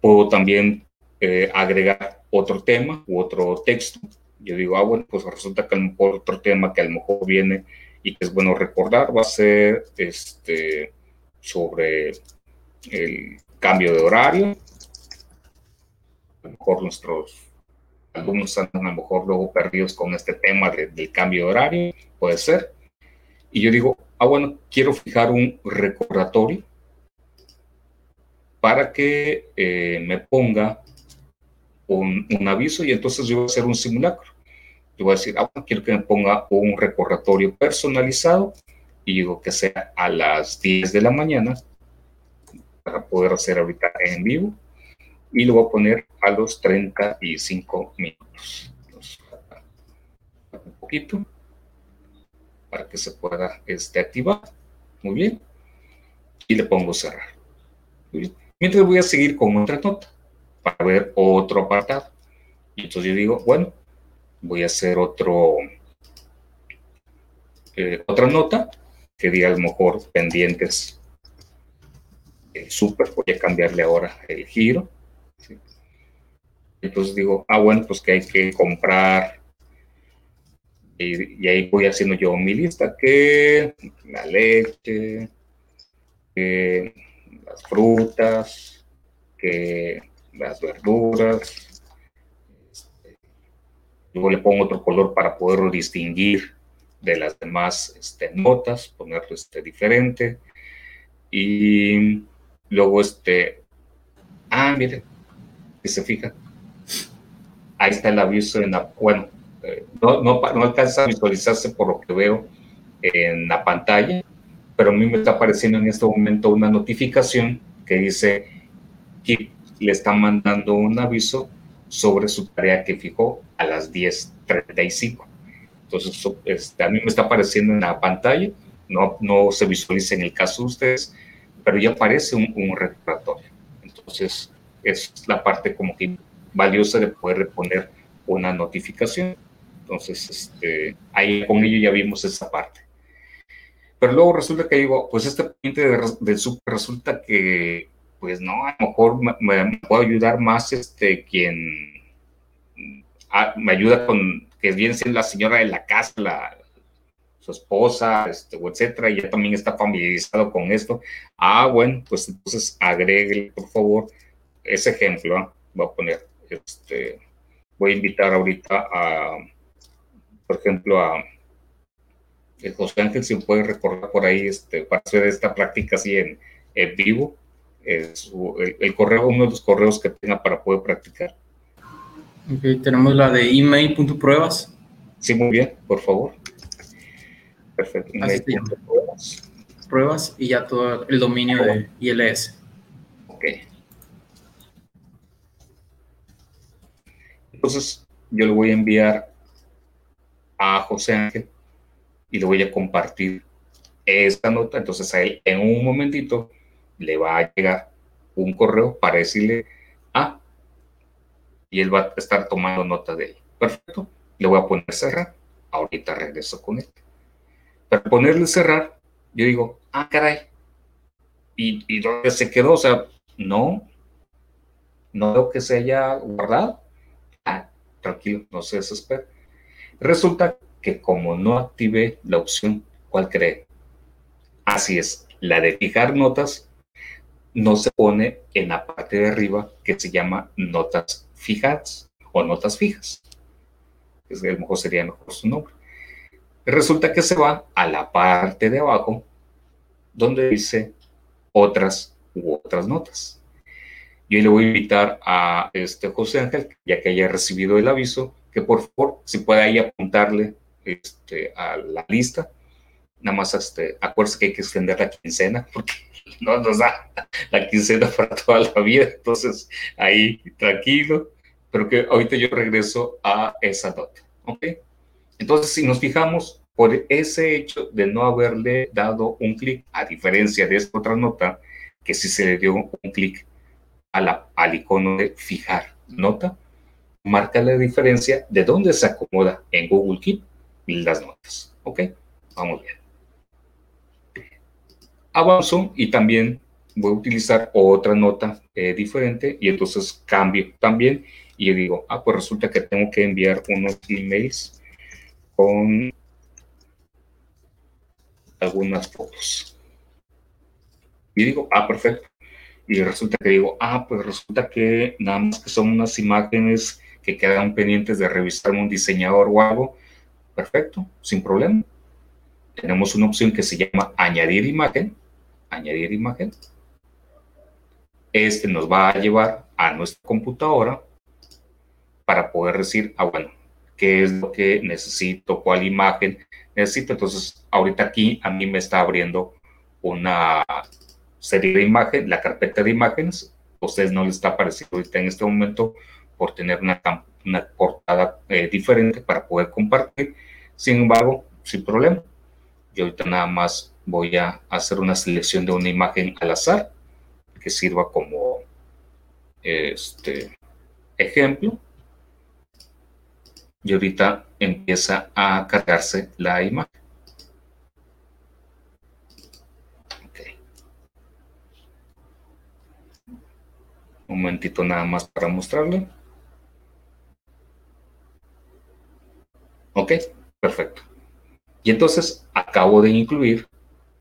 Puedo también eh, agregar otro tema u otro texto. Yo digo, ah, bueno, pues resulta que a lo mejor otro tema que a lo mejor viene y que es bueno recordar va a ser este sobre el cambio de horario. A lo mejor nuestros algunos andan a lo mejor luego perdidos con este tema del cambio de horario, puede ser. Y yo digo, ah, bueno, quiero fijar un recordatorio para que eh, me ponga un, aviso y entonces yo voy a hacer un simulacro. Yo voy a decir, ah, bueno, quiero que me ponga un recordatorio personalizado y digo que sea a las 10 de la mañana para poder hacer ahorita en vivo y lo voy a poner a los 35 minutos. un poquito para que se pueda este, activar. Muy bien. Y le pongo cerrar. Mientras voy a seguir con otra nota para ver otro apartado. Y entonces yo digo, bueno, voy a hacer otro, eh, otra nota que diga a lo mejor pendientes. El super, voy a cambiarle ahora el giro entonces digo, ah, bueno, pues que hay que comprar. Y, ahí voy haciendo yo mi lista, que la leche, que las frutas, que las verduras. Luego le pongo otro color para poderlo distinguir de las demás este, notas, ponerlo este, diferente. Y luego, este, ah, mire, que se fija, ahí está el aviso en la, bueno, eh, no, no, no alcanza a visualizarse por lo que veo en la pantalla, pero a mí me está apareciendo en este momento una notificación que dice que le está mandando un aviso sobre su tarea que fijó a las 10.35. Entonces, este, a mí me está apareciendo en la pantalla, no, no se visualiza en el caso de ustedes, pero ya aparece un, un recordatorio. Entonces, es la parte como que valiosa de poder poner una notificación. Entonces, este, ahí con ello ya vimos esa parte. Pero luego resulta que digo, pues este cliente del super resulta que, pues no, a lo mejor me, puede ayudar más este quien ah, me ayuda con, que bien siendo la señora de la casa, la, su esposa, este, etcétera, y ya también está familiarizado con esto. Ah, bueno, pues entonces agregue, por favor, ese ejemplo. Voy a poner, este, voy a invitar ahorita a, por ejemplo, a José Ángel, si puede recordar por ahí, este, para hacer esta práctica así en, vivo, el, correo, uno de los correos que tenga para poder practicar. Ok, tenemos la de email.pruebas. Sí, muy bien, por favor. Perfecto. Pruebas. pruebas y ya todo el dominio de ILS. Ok. Entonces, yo le voy a enviar a José Ángel y le voy a compartir esta nota. Entonces a él en un momentito le va a llegar un correo para decirle, ah, y él va a estar tomando nota de él. Perfecto. Le voy a poner cerrar. Ahorita regreso con él. Para ponerle cerrar, yo digo, ah, caray. ¿Y, y dónde se quedó? O sea, no, no veo que se haya guardado. Tranquilo, no se desespera. Resulta que como no active la opción, ¿cuál cree? Así es, la de fijar notas no se pone en la parte de arriba que se llama notas fijadas o notas fijas. A lo mejor sería mejor su nombre. Resulta que se va a la parte de abajo donde dice otras u otras notas. Yo le voy a invitar a este José Ángel, ya que haya recibido el aviso, que por favor, si puede ahí apuntarle este, a la lista. Nada más este, acuérdense que hay que extender la quincena porque no nos da la quincena para toda la vida. Entonces, ahí tranquilo, pero que ahorita yo regreso a esa nota. ¿Ok? Entonces, si nos fijamos, por ese hecho de no haberle dado un clic, a diferencia de esta otra nota, que si se le dio un clic al icono de fijar nota, marca la diferencia de dónde se acomoda en Google Keep las notas. ¿Ok? Vamos bien. Avanzo y también voy a utilizar otra nota eh, diferente y entonces cambio también y digo, ah, pues resulta que tengo que enviar unos emails con algunas fotos. Y digo, ah, perfecto. Y resulta que digo, ah, pues resulta que nada más que son unas imágenes que quedan pendientes de revisar un diseñador o algo. Perfecto, sin problema. Tenemos una opción que se llama añadir imagen. Añadir imagen. Este nos va a llevar a nuestra computadora para poder decir, ah, bueno, qué es lo que necesito, cuál imagen necesito. Entonces, ahorita aquí a mí me está abriendo una serie de imágenes, la carpeta de imágenes. A ustedes no les está apareciendo ahorita en este momento por tener una, una portada eh, diferente para poder compartir. Sin embargo, sin problema. Yo ahorita nada más voy a hacer una selección de una imagen al azar que sirva como este ejemplo. Y ahorita empieza a cargarse la imagen. Un momentito nada más para mostrarle. Ok. Perfecto. Y entonces acabo de incluir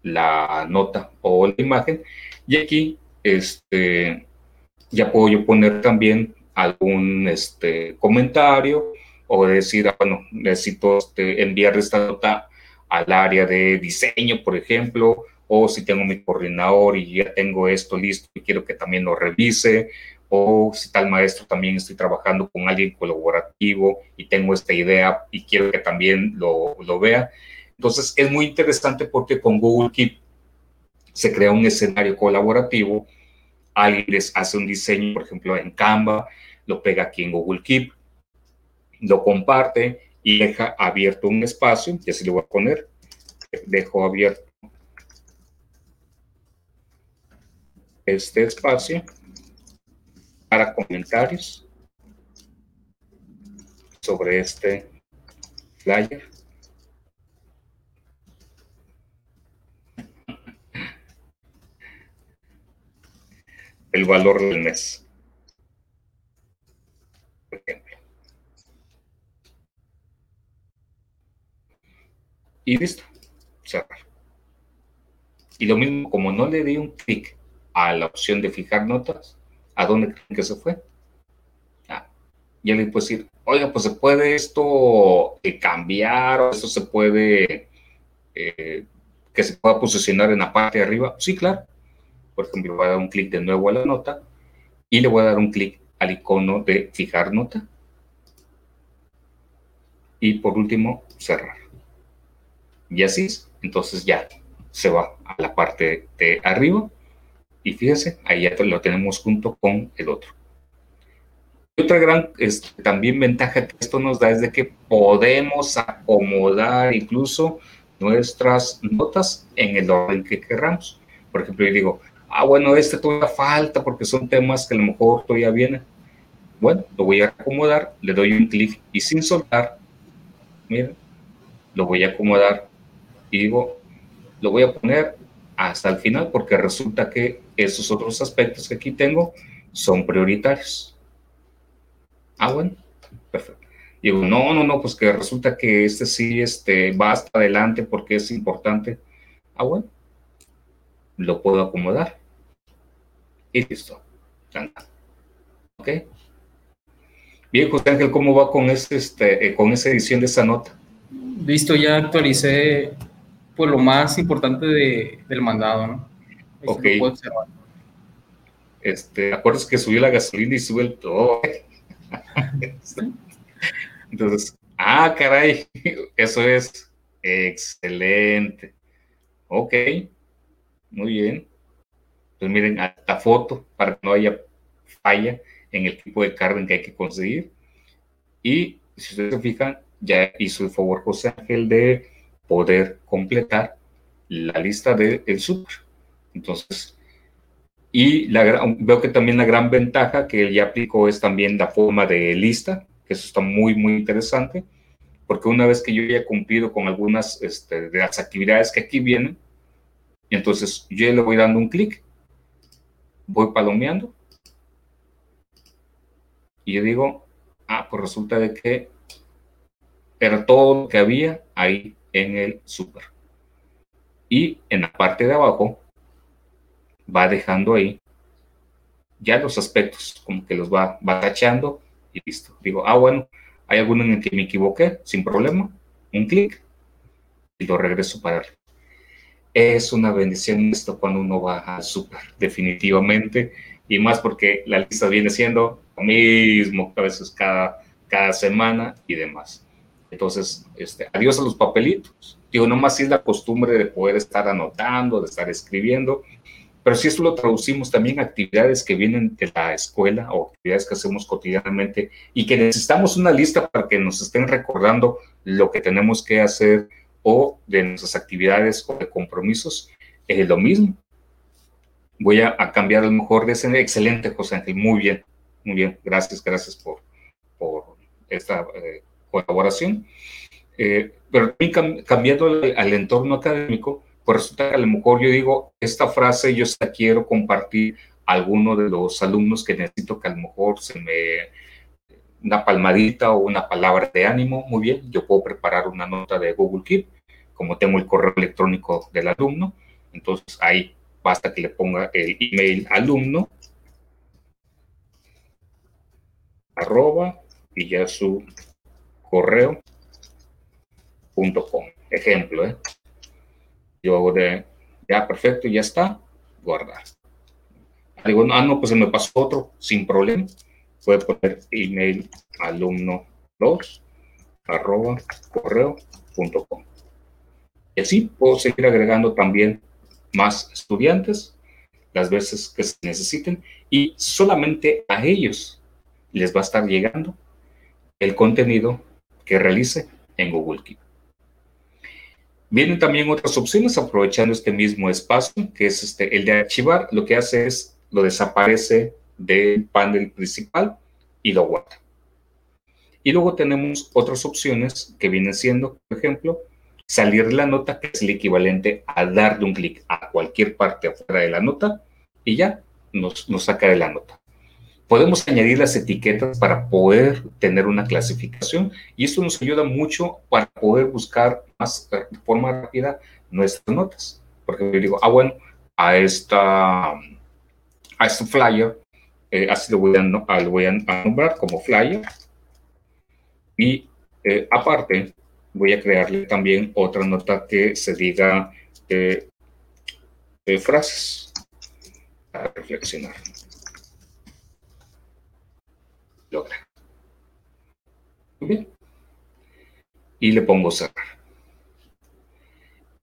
la nota o la imagen y aquí este, ya puedo yo poner también algún este, comentario o decir, ah, bueno, necesito este, enviar esta nota al área de diseño, por ejemplo, o si tengo mi coordinador y ya tengo esto listo y quiero que también lo revise, o si tal maestro también estoy trabajando con alguien colaborativo y tengo esta idea y quiero que también lo, lo vea. Entonces es muy interesante porque con Google Keep se crea un escenario colaborativo, alguien les hace un diseño, por ejemplo, en Canva, lo pega aquí en Google Keep, lo comparte y deja abierto un espacio, y así le voy a poner, dejo abierto este espacio para comentarios sobre este flyer. El valor del mes. Y listo. Cerrar. Y lo mismo, como no le di un clic a la opción de fijar notas, ¿A dónde creen que se fue? Ah, y alguien puede decir, oiga, pues se puede esto eh, cambiar o esto se puede, eh, que se pueda posicionar en la parte de arriba. Sí, claro. Por ejemplo, voy a dar un clic de nuevo a la nota y le voy a dar un clic al icono de fijar nota. Y por último, cerrar. Y así entonces ya se va a la parte de arriba y fíjense, ahí ya lo tenemos junto con el otro. Y otra gran este, también ventaja que esto nos da es de que podemos acomodar incluso nuestras notas en el orden que queramos. Por ejemplo, yo digo, ah, bueno, este todavía falta porque son temas que a lo mejor todavía vienen. Bueno, lo voy a acomodar, le doy un clic y sin soltar, miren, lo voy a acomodar y digo, lo voy a poner hasta el final porque resulta que esos otros aspectos que aquí tengo son prioritarios. Ah, bueno, perfecto. Digo, no, no, no, pues que resulta que este sí este, va hasta adelante porque es importante. Ah, bueno, lo puedo acomodar. Y listo. ¿Ok? Bien, José Ángel, ¿cómo va con, este, este, con esa edición de esa nota? Listo, ya actualicé pues lo más importante de, del mandado, ¿no? ok. Este, acuerdas que subió la gasolina y sube el todo. Entonces, ah, caray, eso es excelente. Ok, muy bien. Pues miren, la foto para que no haya falla en el tipo de carga que hay que conseguir. Y si ustedes se fijan, ya hizo el favor José Ángel de poder completar la lista del el super. Entonces, y la, veo que también la gran ventaja que él ya aplicó es también la forma de lista, que eso está muy, muy interesante, porque una vez que yo ya he cumplido con algunas este, de las actividades que aquí vienen, entonces yo le voy dando un clic, voy palomeando, y yo digo, ah, pues resulta de que era todo lo que había ahí en el super. Y en la parte de abajo va dejando ahí ya los aspectos, como que los va, va tachando y listo. Digo, ah, bueno, hay alguno en el que me equivoqué, sin problema, un clic y lo regreso para arriba. Es una bendición esto cuando uno va al super, definitivamente, y más porque la lista viene siendo lo mismo a veces cada, cada semana y demás. Entonces, este, adiós a los papelitos. Digo, no más si es la costumbre de poder estar anotando, de estar escribiendo, pero si esto lo traducimos también a actividades que vienen de la escuela o actividades que hacemos cotidianamente y que necesitamos una lista para que nos estén recordando lo que tenemos que hacer o de nuestras actividades o de compromisos, es lo mismo. Voy a, cambiar a lo mejor de ese excelente, José Ángel. Muy bien, muy bien. Gracias, gracias por, por esta eh, colaboración. Eh, pero cambiando al, entorno académico, pues resulta que a lo mejor yo digo, esta frase yo la quiero compartir a alguno de los alumnos que necesito que a lo mejor se me una palmadita o una palabra de ánimo, muy bien, yo puedo preparar una nota de Google Keep, como tengo el correo electrónico del alumno, entonces ahí basta que le ponga el email alumno arroba y ya su correo punto com. Ejemplo, ¿eh? Yo hago de, ya perfecto, ya está, guardar. Digo, ah, no, pues se me pasó otro, sin problema. Puede poner email alumno 2 arroba correo punto com. Y así puedo seguir agregando también más estudiantes las veces que se necesiten y solamente a ellos les va a estar llegando el contenido que realice en Google Keep. Vienen también otras opciones aprovechando este mismo espacio, que es este, el de archivar. Lo que hace es lo desaparece del panel principal y lo guarda. Y luego tenemos otras opciones que vienen siendo, por ejemplo, salir de la nota, que es el equivalente a darle un clic a cualquier parte afuera de la nota y ya nos, nos saca de la nota. Podemos añadir las etiquetas para poder tener una clasificación y esto nos ayuda mucho para poder buscar más de forma rápida nuestras notas. Porque yo digo, ah, bueno, a esta a este flyer, eh, así lo voy, a, lo voy a nombrar como flyer. Y eh, aparte, voy a crearle también otra nota que se diga eh, frases para reflexionar logra. Muy bien. Y le pongo cerrar.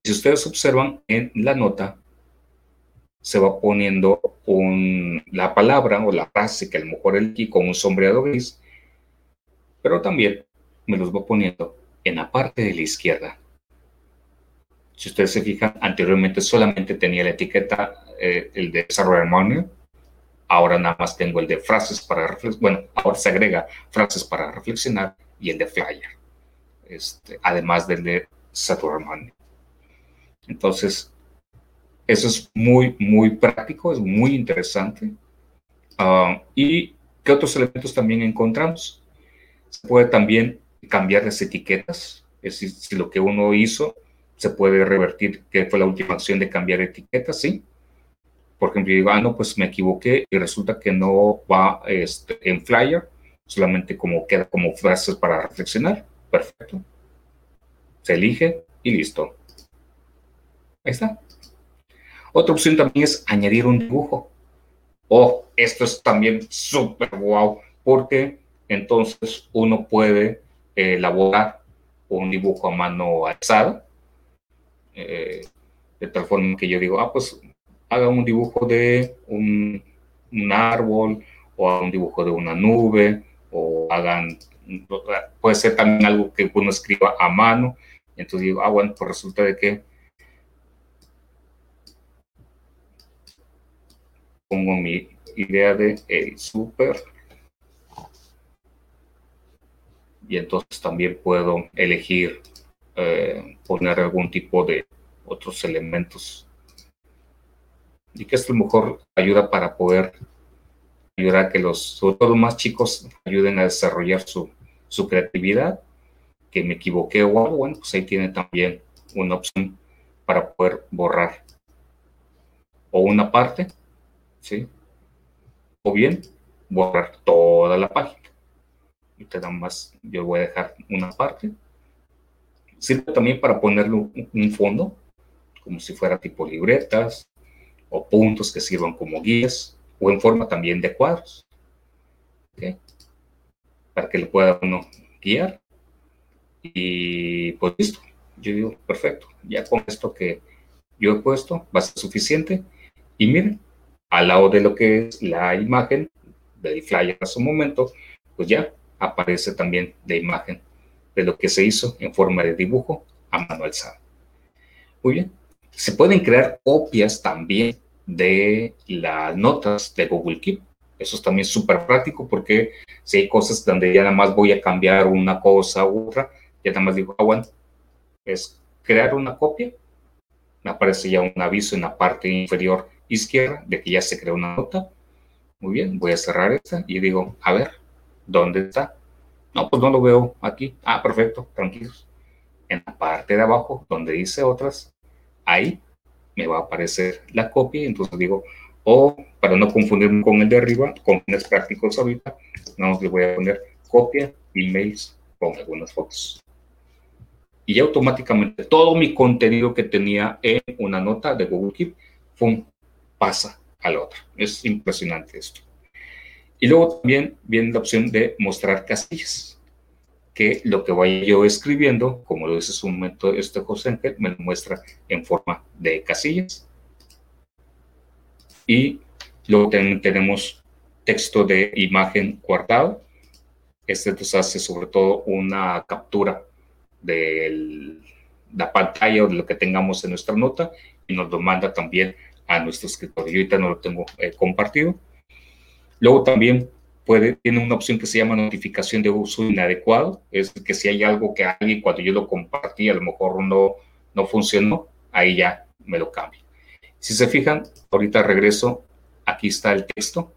Si ustedes observan en la nota, se va poniendo la palabra o la frase que a lo mejor aquí con un sombreado gris, pero también me los va poniendo en la parte de la izquierda. Si ustedes se fijan, anteriormente solamente tenía la etiqueta, eh, el de desarrollo manual, Ahora nada más tengo el de frases para reflexionar. Bueno, ahora se agrega frases para reflexionar y el de flyer. Este, además del de Saturn Entonces, eso es muy, muy práctico, es muy interesante. Ah, ¿Y qué otros elementos también encontramos? Se puede también cambiar las etiquetas. Es decir, si lo que uno hizo se puede revertir, que fue la última acción de cambiar etiquetas, ¿sí? Por ejemplo, digo, ah, no, pues me equivoqué y resulta que no va este, en flyer, solamente como queda como frases para reflexionar. Perfecto. Se elige y listo. Ahí está. Otra opción también es añadir un dibujo. Oh, esto es también súper guau, porque entonces uno puede elaborar un dibujo a mano alzada, eh, de tal forma que yo digo, ah, pues haga un dibujo de un, árbol o haga un dibujo de una nube o hagan, puede ser también algo que uno escriba a mano. Entonces digo, ah, bueno, pues resulta de que pongo mi idea de el super y entonces también puedo elegir eh, poner algún tipo de otros elementos y que a lo mejor ayuda para poder ayudar a que los, sobre todo más chicos, ayuden a desarrollar su, su creatividad, que me equivoqué o algo, bueno, pues ahí tiene también una opción para poder borrar o una parte, ¿sí? O bien borrar toda la página. Y te dan más, yo voy a dejar una parte. Sirve también para ponerle un fondo, como si fuera tipo libretas, o puntos que sirvan como guías o en forma también de cuadros. Para que le pueda uno guiar. Y pues listo. Yo digo, perfecto. Ya con esto que yo he puesto va a ser suficiente. Y miren, al lado de lo que es la imagen del flyer a su momento, pues ya aparece también la imagen de lo que se hizo en forma de dibujo a mano alzada. Muy bien. Se pueden crear copias también de las notas de Google Keep. Eso es también súper práctico porque si hay cosas donde ya nada más voy a cambiar una cosa u otra, ya nada más digo, bueno, es crear una copia. Me aparece ya un aviso en la parte inferior izquierda de que ya se creó una nota. Muy bien, voy a cerrar esta y digo, a ver, ¿dónde está? No, pues no lo veo aquí. Ah, perfecto, tranquilos. En la parte de abajo, donde dice otras, ahí me va a aparecer la copia, entonces digo, o para no confundirme con el de arriba, con fines prácticos ahorita, no le voy a poner copia, emails con algunas fotos. Y automáticamente todo mi contenido que tenía en una nota de Google Keep, pasa a la otra. Es impresionante esto. Y luego también viene la opción de mostrar casillas, que lo que vaya yo escribiendo, como lo dice su momento este José Ángel, me lo muestra en forma de casillas. Y luego también tenemos texto de imagen guardado. Este entonces hace sobre todo una captura de la pantalla o de lo que tengamos en nuestra nota y nos lo manda también a nuestro escritorio. Yo ahorita no lo tengo eh, compartido. Luego también puede, tiene una opción que se llama notificación de uso inadecuado, es que si hay algo que alguien cuando yo lo compartí a lo mejor no, no funcionó, ahí ya me lo cambia. Si se fijan, ahorita regreso, aquí está el texto,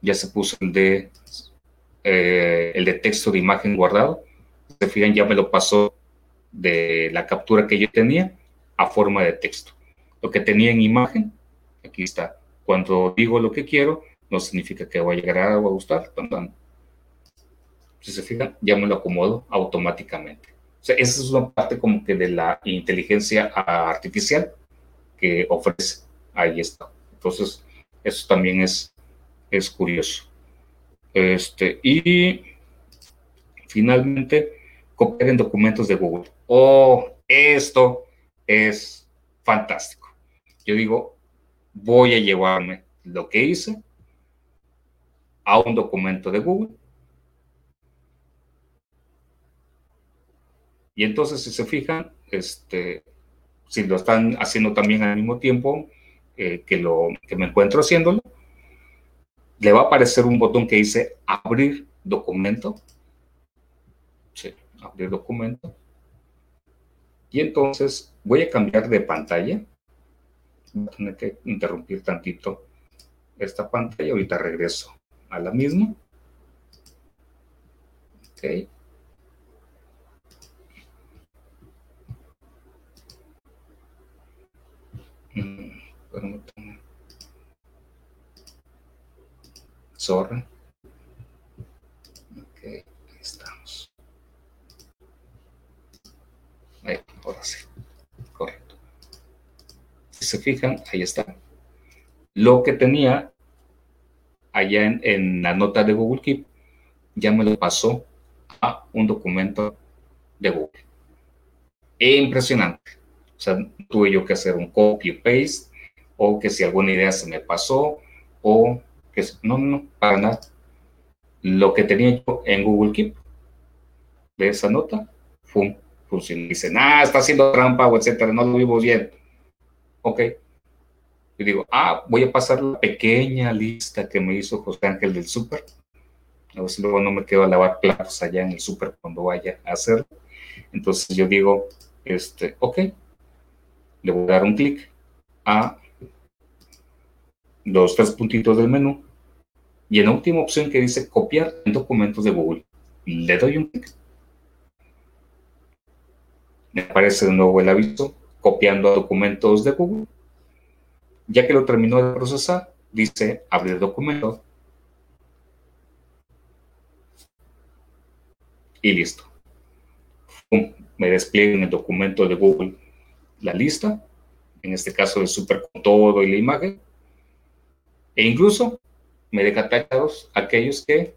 ya se puso el de, eh, el de texto de imagen guardado, se fijan, ya me lo pasó de la captura que yo tenía a forma de texto. Lo que tenía en imagen, aquí está. Cuando digo lo que quiero, no significa que va a llegar a gustar. Si se fijan, ya me lo acomodo automáticamente. O esa es una parte como que de la inteligencia artificial que ofrece. Ahí está. Entonces, eso también es, es curioso. Este, y finalmente, copiar en documentos de Google. Oh, esto es fantástico. Yo digo, voy a llevarme lo que hice a un documento de Google. Y entonces, si se fijan, este, si lo están haciendo también al mismo tiempo eh, que, lo, que me encuentro haciéndolo, le va a aparecer un botón que dice abrir documento. Sí, abrir documento. Y entonces voy a cambiar de pantalla. Voy a tener que interrumpir tantito esta pantalla. Ahorita regreso a la misma. Ok. Mm. Zorra. Ok, ahí estamos. Ahí, ahora sí. Correcto. Si se fijan, ahí está. Lo que tenía allá en, la nota de Google Keep, ya me lo pasó a un documento de Google. Impresionante. O sea, tuve yo que hacer un copy paste o que si alguna idea se me pasó o que no, no, para nada. Lo que tenía yo en Google Keep de esa nota, fue funcionó. Dicen, ah, está haciendo trampa o etcétera, no lo vimos bien. Ok, y digo, ah, voy a pasar la pequeña lista que me hizo José Ángel del súper. A ver luego no me quedo a lavar platos allá en el súper cuando vaya a hacerlo. Entonces yo digo, este, ok, le voy a dar un clic a los tres puntitos del menú y en la última opción que dice copiar en documentos de Google, le doy un clic. Me aparece de nuevo el aviso, copiando documentos de Google ya que lo terminó de procesar, dice abrir documento. Y listo. Me despliega en el documento de Google la lista, en este caso el super con todo y la imagen. E incluso me deja tachados aquellos que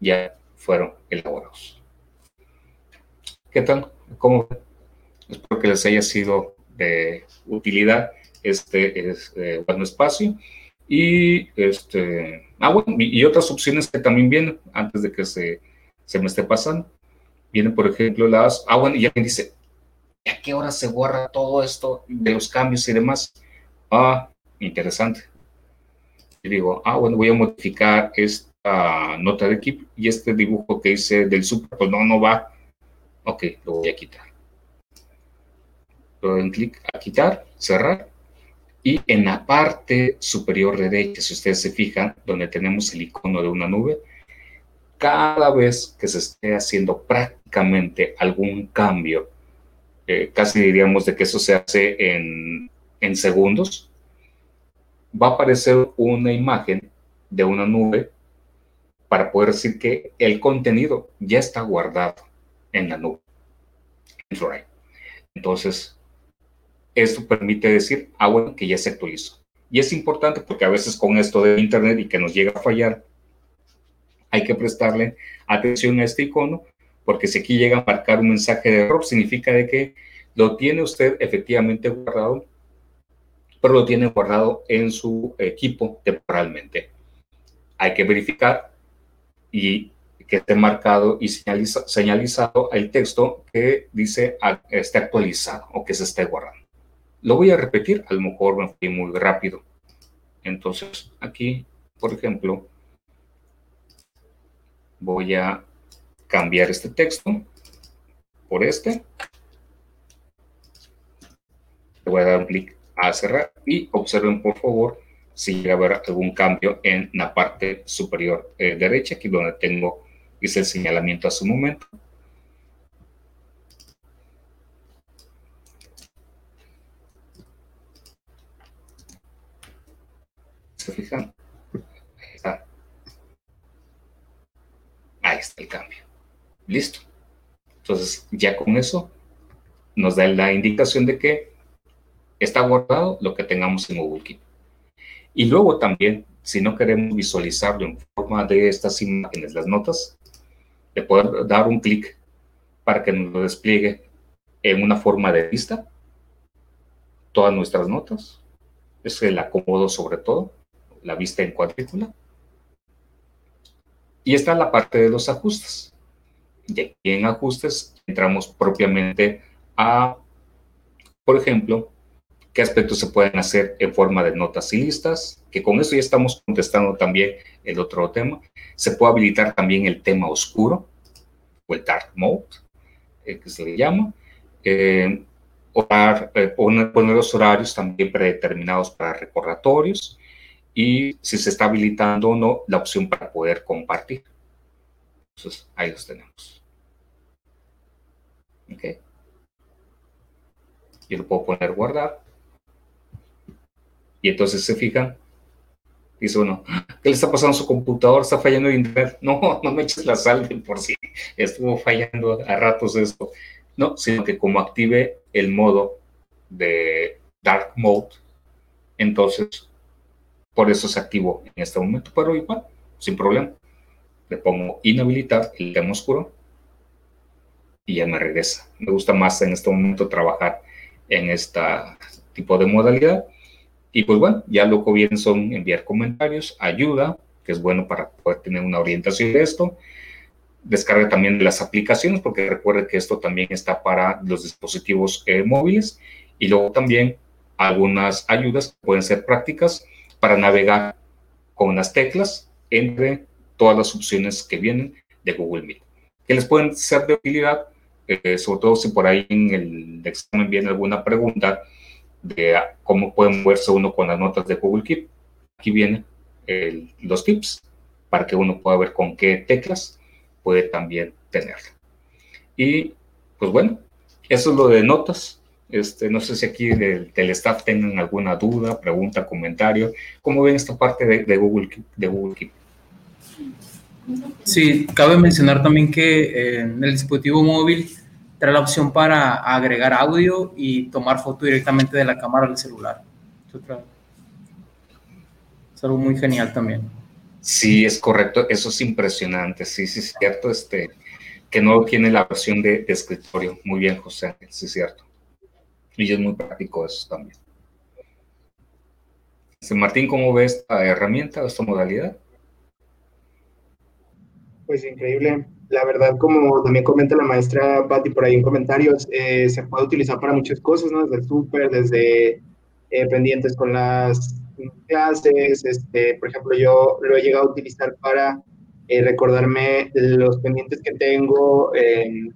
ya fueron elaborados. ¿Qué tal? ¿Cómo? Espero que les haya sido de utilidad este es eh, bueno espacio. Y, este, ah, bueno, y, otras opciones que también vienen antes de que se, se me esté pasando. Vienen, por ejemplo, las, ah, bueno, y alguien dice, ¿a qué hora se borra todo esto de los cambios y demás? Ah, interesante. Y digo, ah, bueno, voy a modificar esta nota de equipo y este dibujo que hice del super, pues no, no va. Ok, lo voy a quitar. Doy un clic a quitar, cerrar y en la parte superior derecha, si ustedes se fijan, donde tenemos el icono de una nube, cada vez que se esté haciendo prácticamente algún cambio, eh, casi diríamos de que eso se hace en, segundos, va a aparecer una imagen de una nube para poder decir que el contenido ya está guardado en la nube. Entonces, esto permite decir, ah, bueno, que ya se actualizó. Y es importante porque a veces con esto de Internet y que nos llega a fallar, hay que prestarle atención a este icono, porque si aquí llega a marcar un mensaje de error, significa de que lo tiene usted efectivamente guardado, pero lo tiene guardado en su equipo temporalmente. Hay que verificar y que esté marcado y señalizado el texto que dice esté actualizado o que se esté guardando. Lo voy a repetir, a lo mejor me fui muy rápido. Entonces, aquí, por ejemplo, voy a cambiar este texto por este. Le voy a dar un clic a cerrar y observen por favor si llega a haber algún cambio en la parte superior eh, derecha, aquí donde tengo hice el señalamiento a su momento. ¿Se fijan? Ahí está. El cambio. Listo. Entonces, ya con eso nos da la indicación de que está guardado lo que tengamos en Google Keep. Y luego también, si no queremos visualizarlo en forma de estas imágenes, las notas, de poder dar un clic para que nos despliegue en una forma de vista todas nuestras notas. Es el acomodo sobre todo, la vista en cuadrícula. Y está la parte de los ajustes. Y aquí en ajustes entramos propiamente a, por ejemplo, qué aspectos se pueden hacer en forma de notas y listas, que con eso ya estamos contestando también el otro tema. Se puede habilitar también el tema oscuro o el dark mode, eh, que se le llama. Eh, eh, poner, poner, los horarios también predeterminados para recordatorios y si se está habilitando o no la opción para poder compartir. Entonces, ahí los tenemos. Ok. Yo lo puedo poner guardar. Y entonces se fijan, dice uno, ¿qué le está pasando a su computador? ¿Está fallando el internet? No, no me eches la sal de por sí. Estuvo fallando a ratos esto. No, sino que como active el modo de Dark Mode, entonces por eso se activó en este momento, pero igual, sin problema. Le pongo inhabilitar el tema oscuro y ya me regresa. Me gusta más en este momento trabajar en este tipo de modalidad y pues bueno, ya lo que viene son enviar comentarios, ayuda, que es bueno para poder tener una orientación de esto. Descarga también las aplicaciones, porque recuerde que esto también está para los dispositivos eh, móviles. Y luego también algunas ayudas que pueden ser prácticas para navegar con las teclas entre todas las opciones que vienen de Google Meet, que les pueden ser de utilidad, eh, sobre todo si por ahí en el examen viene alguna pregunta de cómo puede moverse uno con las notas de Google Keep. Aquí vienen los tips para que uno pueda ver con qué teclas puede también tenerlo. Y pues bueno, eso es lo de notas. Este, no sé si aquí del, staff tengan alguna duda, pregunta, comentario. ¿Cómo ven esta parte de, Google, Keep, de Google Keep? Sí, cabe mencionar también que eh, en el dispositivo móvil trae la opción para agregar audio y tomar foto directamente de la cámara del celular. Es algo muy genial también. Sí, es correcto. Eso es impresionante. Sí, sí, es cierto. Este, que no tiene la versión de, escritorio. Muy bien, José. Sí, es cierto. Y es muy práctico eso también. Este, Martín, ¿cómo ves esta herramienta, esta modalidad? Pues increíble la verdad, como también comenta la maestra Patti por ahí en comentarios, eh, se puede utilizar para muchas cosas, ¿no? Desde súper, desde eh, pendientes con las clases, este, por ejemplo, yo lo he llegado a utilizar para eh, recordarme los pendientes que tengo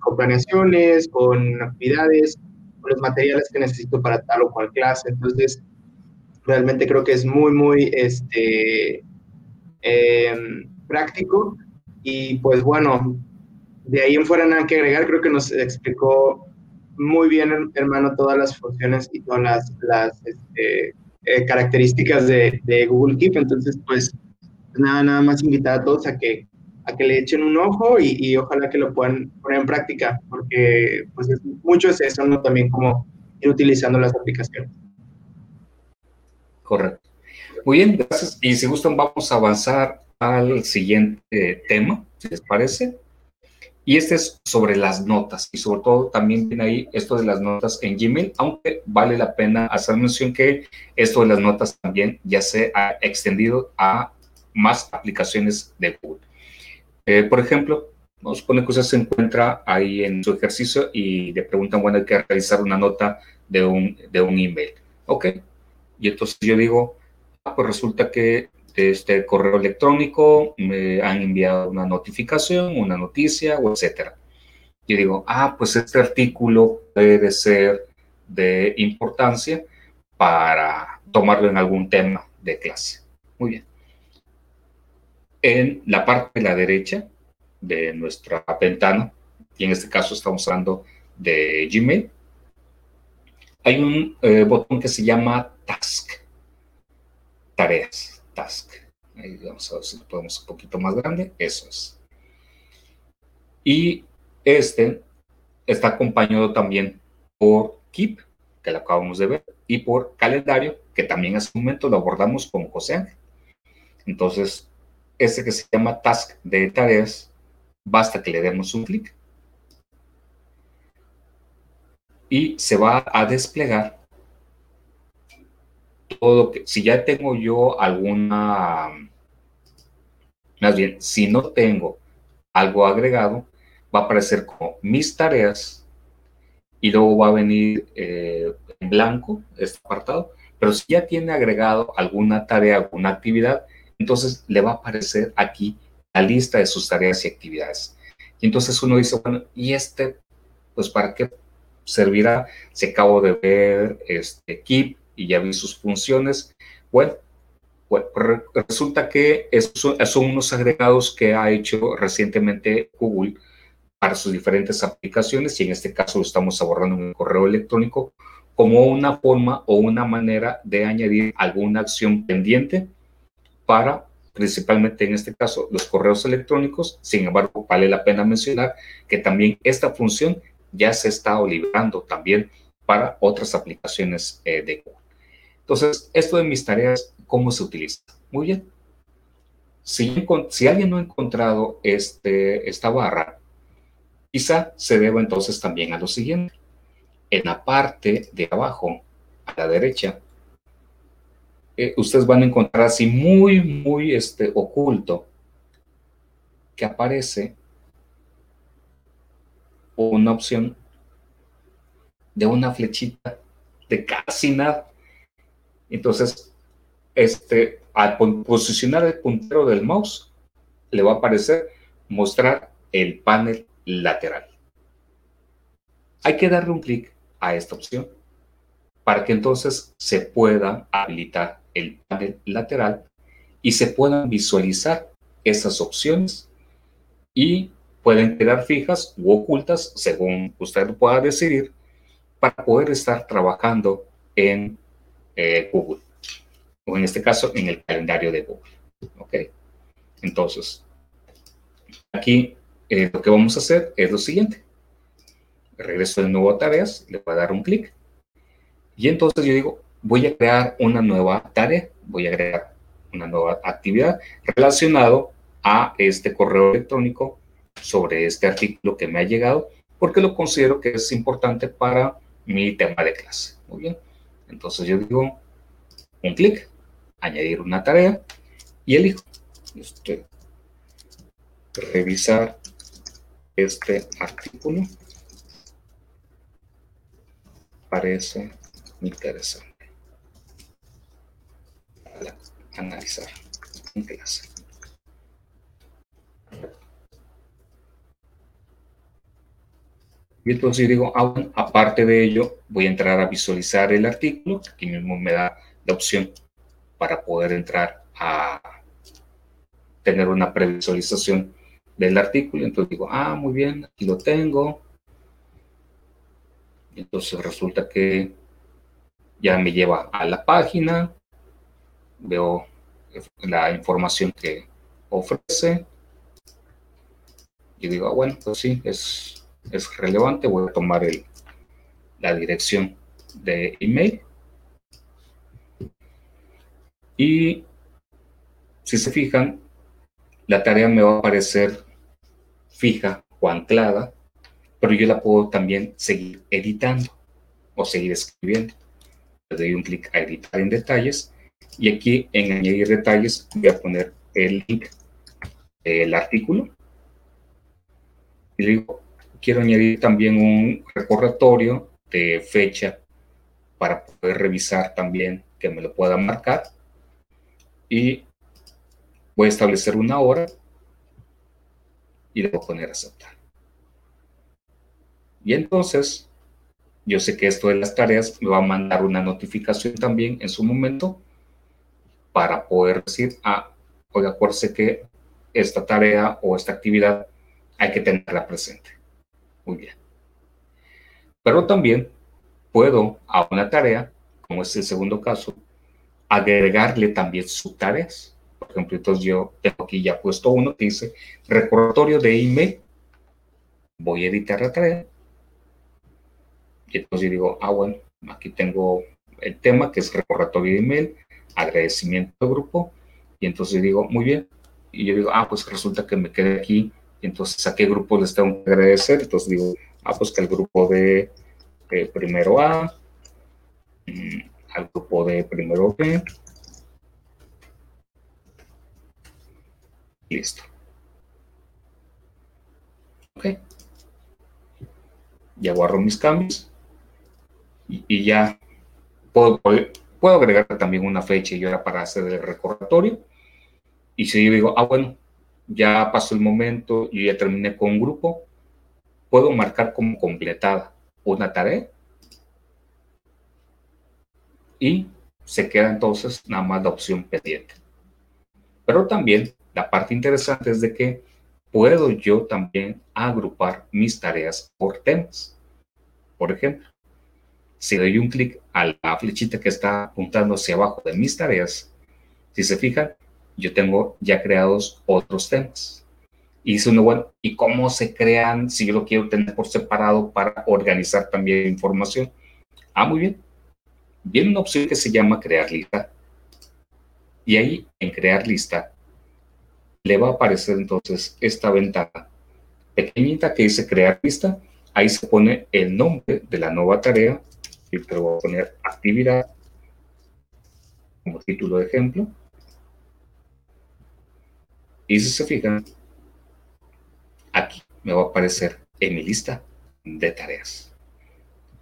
con planeaciones, con actividades, los materiales que necesito para tal o cual clase. Entonces, realmente creo que es muy, muy este, práctico. Y pues bueno, de ahí en fuera nada que agregar, creo que nos explicó muy bien, hermano, todas las funciones y todas las, las este, eh, características de, de, Google Keep. Entonces, pues, nada, nada más invitar a todos a que, a que le echen un ojo y, ojalá que lo puedan poner en práctica, porque pues mucho es eso, ¿no? También como ir utilizando las aplicaciones. Correcto. Muy bien, gracias. Y si gustan, vamos a avanzar al siguiente tema, si les parece. Y este es sobre las notas y sobre todo también tiene ahí esto de las notas en Gmail, aunque vale la pena hacer mención que esto de las notas también ya se ha extendido a más aplicaciones de Google. Eh, por ejemplo, nos pone que usted se encuentra ahí en su ejercicio y le preguntan, bueno, hay que realizar una nota de un, de un email. Ok. Y entonces yo digo, ah, pues resulta que este correo electrónico, me han enviado una notificación, una noticia o etcétera. Yo digo, ah, pues este artículo debe ser de importancia para tomarlo en algún tema de clase. Muy bien. En la parte de la derecha de nuestra ventana, y en este caso estamos hablando de Gmail, hay un eh, botón que se llama Task, tareas task. Ahí vamos a ver si lo podemos un poquito más grande. Eso es. Y este está acompañado también por Keep, que lo acabamos de ver, y por calendario, que también hace un momento lo abordamos con José Ángel. Entonces, este que se llama Task de tareas, basta que le demos un clic y se va a desplegar todo que, si ya tengo yo alguna, más bien, si no tengo algo agregado, va a aparecer como mis tareas y luego va a venir eh, en blanco este apartado. Pero si ya tiene agregado alguna tarea, alguna actividad, entonces le va a aparecer aquí la lista de sus tareas y actividades. Y entonces uno dice, bueno, ¿y este, pues para qué servirá? Si acabo de ver este Keep, y ya vi sus funciones. Bueno, resulta que esos son unos agregados que ha hecho recientemente Google para sus diferentes aplicaciones y en este caso lo estamos abordando en el correo electrónico como una forma o una manera de añadir alguna acción pendiente para principalmente en este caso los correos electrónicos. Sin embargo, vale la pena mencionar que también esta función ya se está liberando también para otras aplicaciones eh, de Google. Entonces, esto de mis tareas, ¿cómo se utiliza? Muy bien. Si, alguien no ha encontrado este, esta barra, quizá se deba entonces también a lo siguiente. En la parte de abajo, a la derecha, eh, ustedes van a encontrar así muy, muy este, oculto que aparece una opción de una flechita de casi nada. Entonces, este, al posicionar el puntero del mouse, le va a aparecer mostrar el panel lateral. Hay que darle un clic a esta opción para que entonces se pueda habilitar el panel lateral y se puedan visualizar esas opciones y pueden quedar fijas u ocultas según usted pueda decidir para poder estar trabajando en eh, Google, o en este caso en el calendario de Google. ¿ok? Entonces, aquí eh, lo que vamos a hacer es lo siguiente. Regreso de nuevo a tareas, le voy a dar un clic y entonces yo digo, voy a crear una nueva tarea, voy a crear una nueva actividad relacionado a este correo electrónico sobre este artículo que me ha llegado, porque lo considero que es importante para mi tema de clase. Muy bien. Entonces yo digo un clic, añadir una tarea y elijo este, revisar este artículo. Parece interesante. Para analizar en clase. Y entonces digo, aún aparte de ello, voy a entrar a visualizar el artículo, aquí mismo me da la opción para poder entrar a tener una previsualización del artículo. Entonces digo, ah, muy bien, aquí lo tengo. Entonces resulta que ya me lleva a la página, veo la información que ofrece. Y digo, ah, bueno, pues sí, es, es relevante, voy a tomar el, la dirección de email. Y si se fijan, la tarea me va a aparecer fija o anclada, pero yo la puedo también seguir editando o seguir escribiendo. Le doy un clic a editar en detalles y aquí en añadir detalles voy a poner el link del artículo. Y digo, quiero añadir también un recordatorio de fecha para poder revisar también que me lo pueda marcar. Y voy a establecer una hora y le voy a poner aceptar. Y entonces, yo sé que esto de las tareas me va a mandar una notificación también en su momento para poder decir, ah, oiga, acuérdese que esta tarea o esta actividad hay que tenerla presente. Muy bien. Pero también puedo a una tarea, como es el segundo caso, agregarle también subtareas. Por ejemplo, entonces yo tengo aquí ya puesto uno que dice recordatorio de email. Voy a editar la tarea. Y entonces digo, ah, bueno, aquí tengo el tema que es recordatorio de email agradecimiento al grupo, y entonces digo, muy bien, y yo digo, ah, pues resulta que me quedé aquí, y entonces a qué grupo les tengo que agradecer, entonces digo, ah, pues que al grupo de primero A, mm, al grupo de primero B, listo. Ok. Ya guardo mis cambios y, ya puedo, Puedo agregar también una fecha y hora para hacer el recordatorio. Y si yo digo, ah, bueno, ya pasó el momento, y ya terminé con un grupo, puedo marcar como completada una tarea y se queda entonces nada más la opción pendiente. Pero también la parte interesante es de que puedo yo también agrupar mis tareas por temas. Por ejemplo, si doy un clic a la flechita que está apuntando hacia abajo de mis tareas, si se fijan, yo tengo ya creados otros temas. Y dice uno, bueno, ¿y cómo se crean si yo lo quiero tener por separado para organizar también información? Ah, muy bien. Viene una opción que se llama crear lista. Y ahí, en crear lista, le va a aparecer entonces esta ventana pequeñita que dice crear lista. Ahí se pone el nombre de la nueva tarea te voy a poner actividad como título de ejemplo. Y si se fijan, aquí me va a aparecer en mi lista de tareas.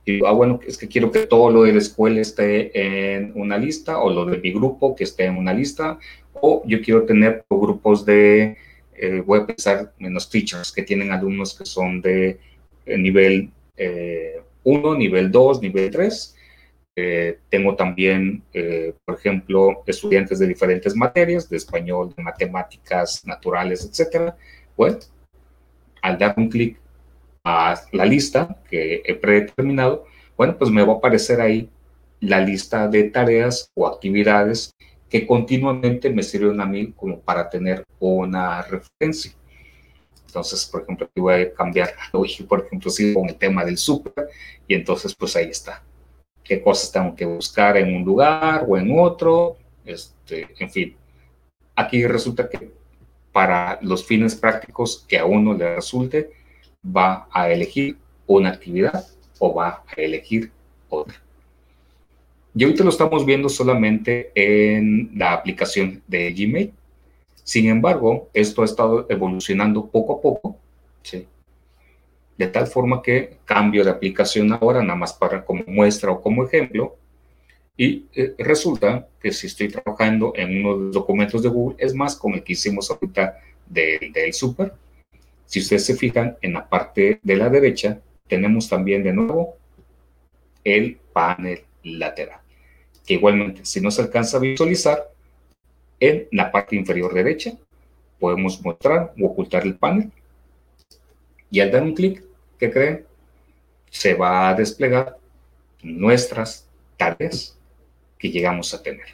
Y ah, bueno, es que quiero que todo lo de la escuela esté en una lista, o lo de mi grupo que esté en una lista, o yo quiero tener grupos de, eh, voy a pensar en los teachers que tienen alumnos que son de nivel eh, 1, nivel 2, nivel 3. Eh, tengo también, eh, por ejemplo, estudiantes de diferentes materias, de español, de matemáticas, naturales, etcétera. Bueno, al dar un clic a la lista que he predeterminado, bueno, pues me va a aparecer ahí la lista de tareas o actividades que continuamente me sirven a mí como para tener una referencia. Entonces, por ejemplo, aquí voy a cambiar, por ejemplo, sí, con el tema del super, y entonces, pues ahí está. ¿Qué cosas tengo que buscar en un lugar o en otro? Este, en fin, aquí resulta que para los fines prácticos que a uno le resulte, va a elegir una actividad o va a elegir otra. Y ahorita lo estamos viendo solamente en la aplicación de Gmail, sin embargo, esto ha estado evolucionando poco a poco, de tal forma que cambio de aplicación ahora, nada más para como muestra o como ejemplo, y eh, resulta que si estoy trabajando en uno de los documentos de Google, es más como el que hicimos ahorita del, del super. Si ustedes se fijan, en la parte de la derecha tenemos también de nuevo el panel lateral, que igualmente si no se alcanza a visualizar, en la parte inferior derecha podemos mostrar o ocultar el panel. Y al dar un clic, ¿qué creen? se va a desplegar nuestras tareas que llegamos a tener.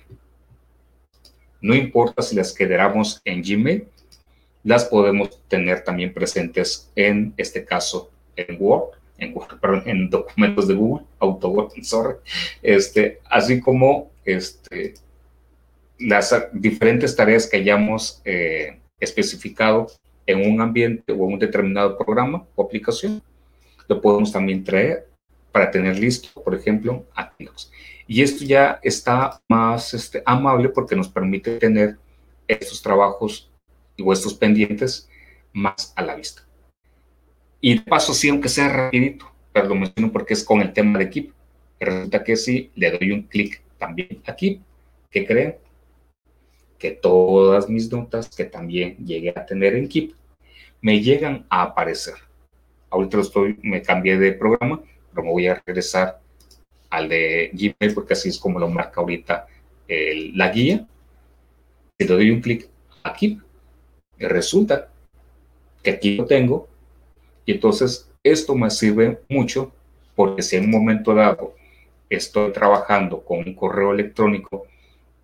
No importa si las quedáramos en Gmail, las podemos tener también presentes en este caso en Word, en, en documentos de Google, AutoWord, sorry, este, así como este, las diferentes tareas que hayamos eh, especificado en un ambiente o en un determinado programa o aplicación, lo podemos también traer para tener listo, por ejemplo, a Linux. Y esto ya está más este, amable porque nos permite tener estos trabajos o estos pendientes más a la vista. Y de paso, sí, aunque sea rapidito, pero lo menciono porque es con el tema de equipo. Resulta que si le doy un clic también aquí, ¿qué creen? Que todas mis notas que también llegué a tener en Keep me llegan a aparecer. Ahorita lo estoy, me cambié de programa, pero me voy a regresar al de Gmail porque así es como lo marca ahorita la guía. Si le doy un clic aquí, resulta que aquí lo tengo y entonces esto me sirve mucho porque si en un momento dado estoy trabajando con un correo electrónico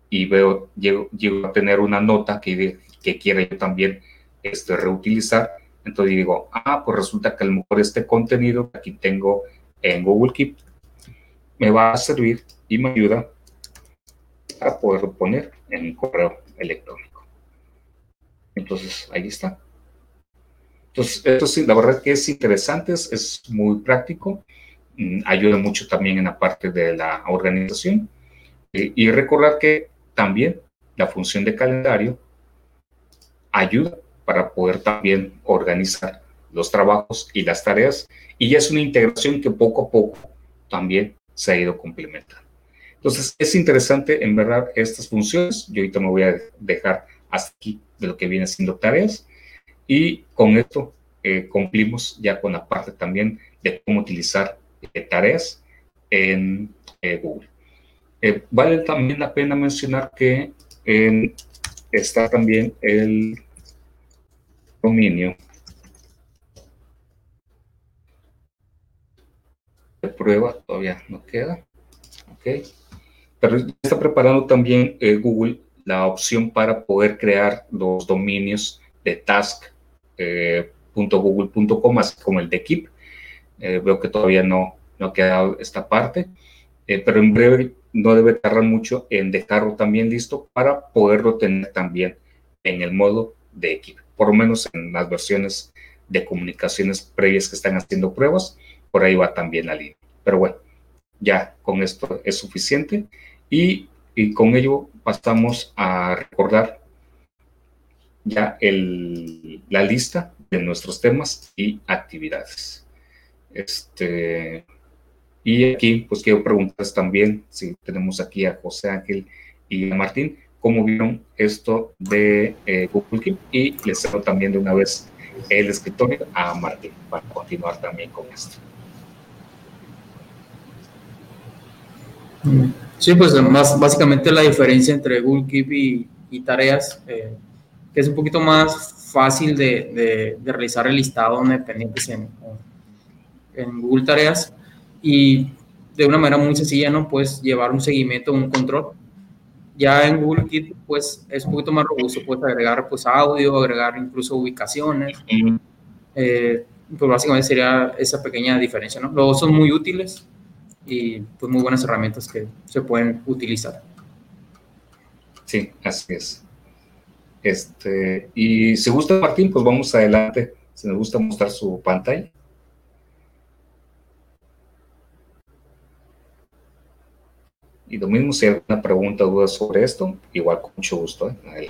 y veo, llego, a tener una nota que, que quiera yo también este, reutilizar, entonces digo, ah, pues resulta que a lo mejor este contenido que aquí tengo en Google Keep me va a servir y me ayuda a poderlo poner en mi correo electrónico. Entonces, ahí está. Entonces, esto sí, la verdad que es interesante, es, muy práctico, mm, ayuda mucho también en la parte de la organización. y recordar que también la función de calendario ayuda para poder también organizar los trabajos y las tareas. Y ya es una integración que poco a poco también se ha ido complementando. Entonces, es interesante en verdad estas funciones. Yo ahorita me voy a dejar hasta aquí de lo que viene siendo tareas. Y con esto eh, cumplimos ya con la parte también de cómo utilizar eh, tareas en eh, Google. Vale también la pena mencionar que está también el dominio de prueba, todavía no queda. Ok. Pero está preparando también Google la opción para poder crear los dominios de task.google.com, así como el de Keep. Eh, veo que todavía no, no ha quedado esta parte, eh, pero en breve no debe tardar mucho en dejarlo también listo para poderlo tener también en el modo de Keep, por lo menos en las versiones de comunicaciones previas que están haciendo pruebas, por ahí va también la línea. Pero bueno, ya con esto es suficiente y, y con ello pasamos a recordar ya el, la lista de nuestros temas y actividades. Este, y aquí, pues quiero preguntarles también, si tenemos aquí a José Ángel y a Martín, cómo vieron esto de eh, Google Keep y les cedo también de una vez el escritorio a Martín para continuar también con esto. Sí, pues más, básicamente la diferencia entre Google Keep y, tareas eh, que es un poquito más fácil de, de, realizar el listado de dependientes en, en, Google Tareas y de una manera muy sencilla, ¿no? Puedes llevar un seguimiento, un control. Ya en Google Keep, pues es un poquito más robusto, puedes agregar pues audio, agregar incluso ubicaciones. Eh, pues básicamente sería esa pequeña diferencia, ¿no? Los son muy útiles y pues muy buenas herramientas que se pueden utilizar. Sí, así es. Este, y si gusta Martín, pues vamos adelante. Si nos gusta mostrar su pantalla. Y lo mismo, si hay alguna pregunta o duda sobre esto, igual con mucho gusto. ¿eh?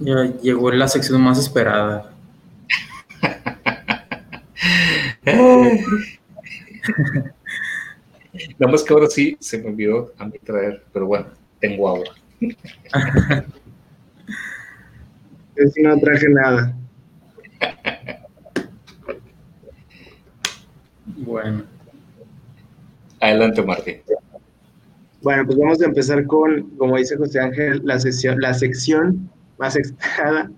Ya llegó la sección más esperada. Nada más que ahora sí se me olvidó a mí traer, pero bueno, tengo agua. Es no traje nada. Bueno. Adelante, Martín. Bueno, pues vamos a empezar con, como dice José Ángel, la, sesión, la sección más esperada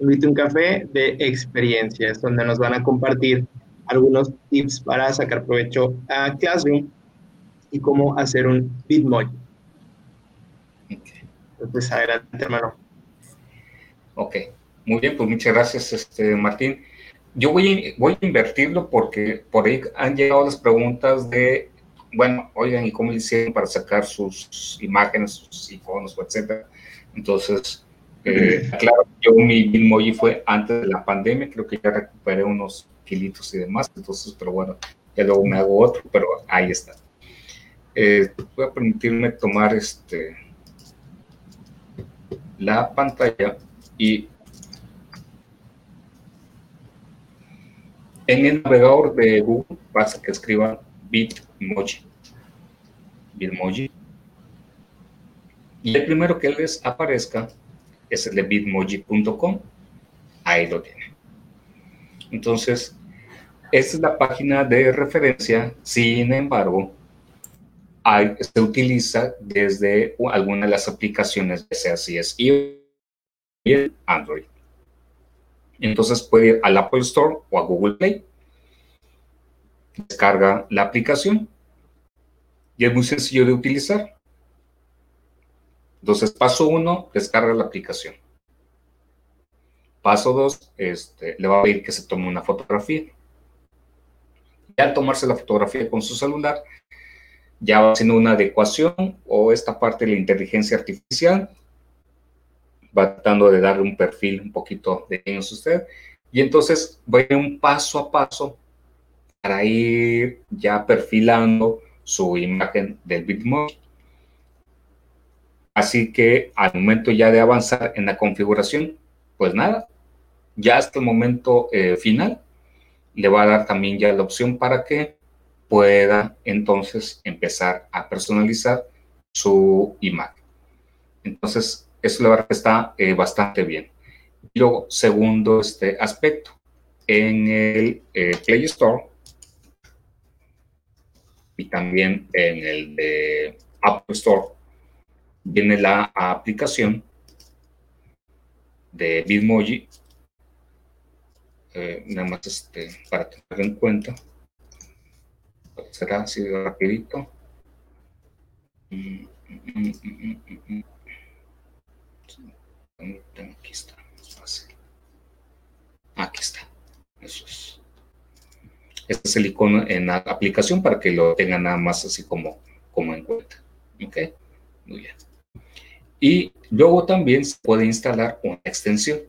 Invite un café de experiencias, donde nos van a compartir algunos tips para sacar provecho a Classroom y cómo hacer un Bitmoji. Entonces, adelante, hermano. Ok, muy bien, pues muchas gracias, este, Martín. Yo voy, a, voy a invertirlo porque por ahí han llegado las preguntas de, bueno, oigan, ¿y cómo hicieron para sacar sus imágenes, sus iconos, etcétera? Entonces, eh, claro, yo mi Bitmoji fue antes de la pandemia, creo que ya recuperé unos kilitos y demás, entonces, pero bueno, ya luego me hago otro, pero ahí está. Eh, voy a permitirme tomar este la pantalla y en el navegador de Google basta que escriban Bitmoji. Bitmoji. Y el primero que les aparezca es el de bitmoji.com. Ahí lo tienen. Entonces, esta es la página de referencia. Sin embargo, se utiliza desde alguna de las aplicaciones, sea si es iOS y Android. Entonces puede ir al Apple Store o a Google Play, descarga la aplicación y es muy sencillo de utilizar. Entonces, paso uno, descarga la aplicación. Paso dos, este, le va a pedir que se tome una fotografía. Y al tomarse la fotografía con su celular, ya va haciendo una adecuación o esta parte de la inteligencia artificial va tratando de darle un perfil un poquito de es usted y entonces voy un paso a paso para ir ya perfilando su imagen del Bitmoji. Así que al momento ya de avanzar en la configuración, pues nada, ya hasta el momento eh, final, le va a dar también ya la opción para que pueda entonces empezar a personalizar su imagen. Entonces, eso la verdad está eh, bastante bien. Y luego, segundo este aspecto, en el eh, Play Store y también en el de Apple Store viene la aplicación de Bitmoji. Eh, nada más este, para tener en cuenta será así rapidito. Aquí está. Aquí está. Eso es. Este es el icono en la aplicación para que lo tengan nada más así como, como en cuenta. Ok, muy bien. Y luego también se puede instalar una extensión.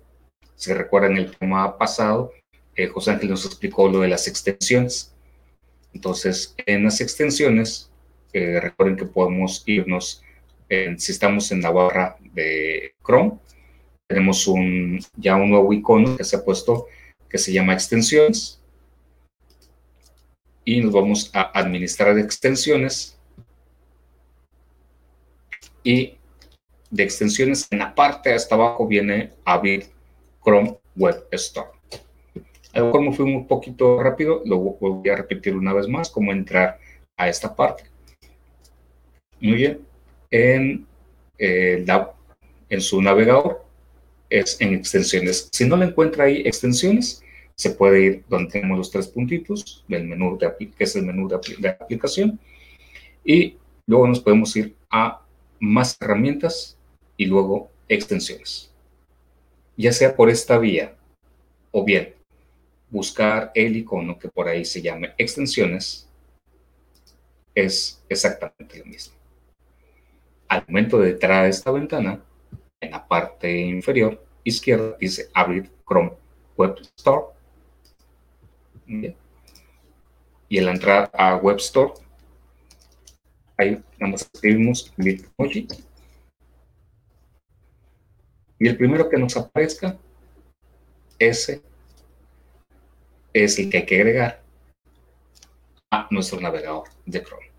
Si recuerdan el tema pasado, eh, José Ángel nos explicó lo de las extensiones. Entonces, en las extensiones, eh, recuerden que podemos irnos, si estamos en la barra de Chrome, tenemos un, ya un nuevo icono que se ha puesto que se llama extensiones. Y nos vamos a administrar extensiones. Y de extensiones, en la parte de hasta abajo viene abrir Chrome Web Store. Me fui un poquito rápido, lo voy a repetir una vez más, cómo entrar a esta parte. Muy bien. En, eh, en su navegador es en extensiones. Si no le encuentra ahí extensiones, se puede ir donde tenemos los tres puntitos del menú de que es el menú de, aplicación y luego nos podemos ir a más herramientas y luego extensiones. Ya sea por esta vía o bien buscar el icono que por ahí se llame extensiones, es exactamente lo mismo. Al momento de entrar a esta ventana, en la parte inferior izquierda dice abrir Chrome Web Store. Y en la entrada a Web Store, ahí vamos escribimos Bitmoji. Y el primero que nos aparezca, ese es el que hay que agregar a nuestro navegador de Chrome.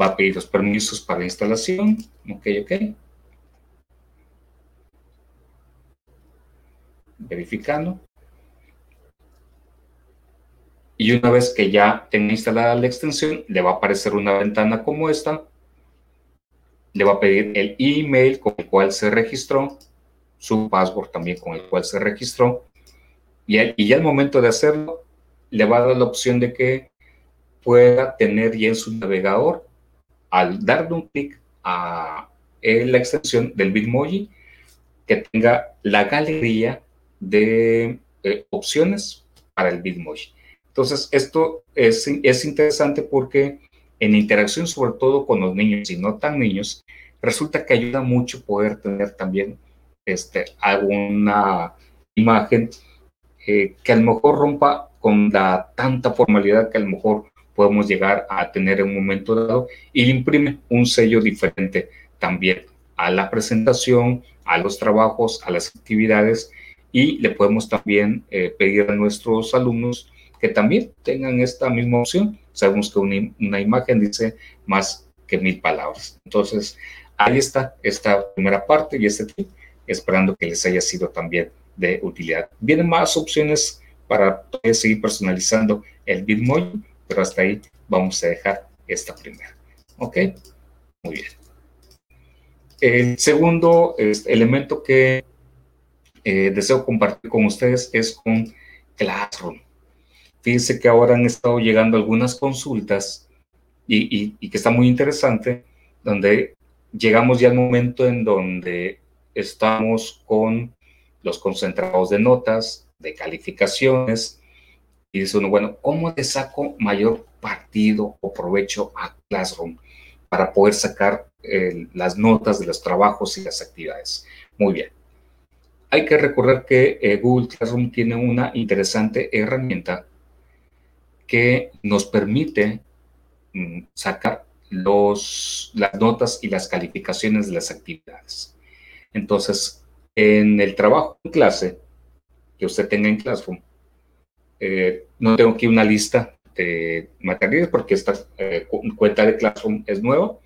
Va a pedir los permisos para la instalación. Ok, ok. Verificando. Y una vez que ya tenga instalada la extensión, le va a aparecer una ventana como esta, le va a pedir el email con el cual se registró, su password también con el cual se registró, y, y ya al momento de hacerlo, le va a dar la opción de que pueda tener ya en su navegador, al darle un clic a la extensión del Bitmoji, que tenga la galería de eh, opciones para el Bitmoji. Entonces, esto es, es interesante porque en interacción sobre todo con los niños y no tan niños, resulta que ayuda mucho poder tener también este, alguna imagen eh, que a lo mejor rompa con la tanta formalidad que a lo mejor podemos llegar a tener en un momento dado y imprime un sello diferente también a la presentación, a los trabajos, a las actividades y le podemos también eh, pedir a nuestros alumnos que también tengan esta misma opción. Sabemos que una, imagen dice más que mil palabras. Entonces, ahí está esta primera parte y este tip, esperando que les haya sido también de utilidad. Vienen más opciones para seguir personalizando el Bitmoji, pero hasta ahí vamos a dejar esta primera. ¿Ok? Muy bien. El segundo elemento que eh, deseo compartir con ustedes es con Classroom. Fíjense que ahora han estado llegando algunas consultas y, que está muy interesante, donde llegamos ya al momento en donde estamos con los concentrados de notas, de calificaciones, y dice uno, bueno, ¿cómo le saco mayor partido o provecho a Classroom para poder sacar eh, las notas de los trabajos y las actividades? Muy bien hay que recordar que eh, Google Classroom tiene una interesante herramienta que nos permite mm, sacar los, las notas y las calificaciones de las actividades. Entonces, en el trabajo en clase que usted tenga en Classroom, eh, no tengo aquí una lista de materiales porque esta eh, cuenta de Classroom es nueva,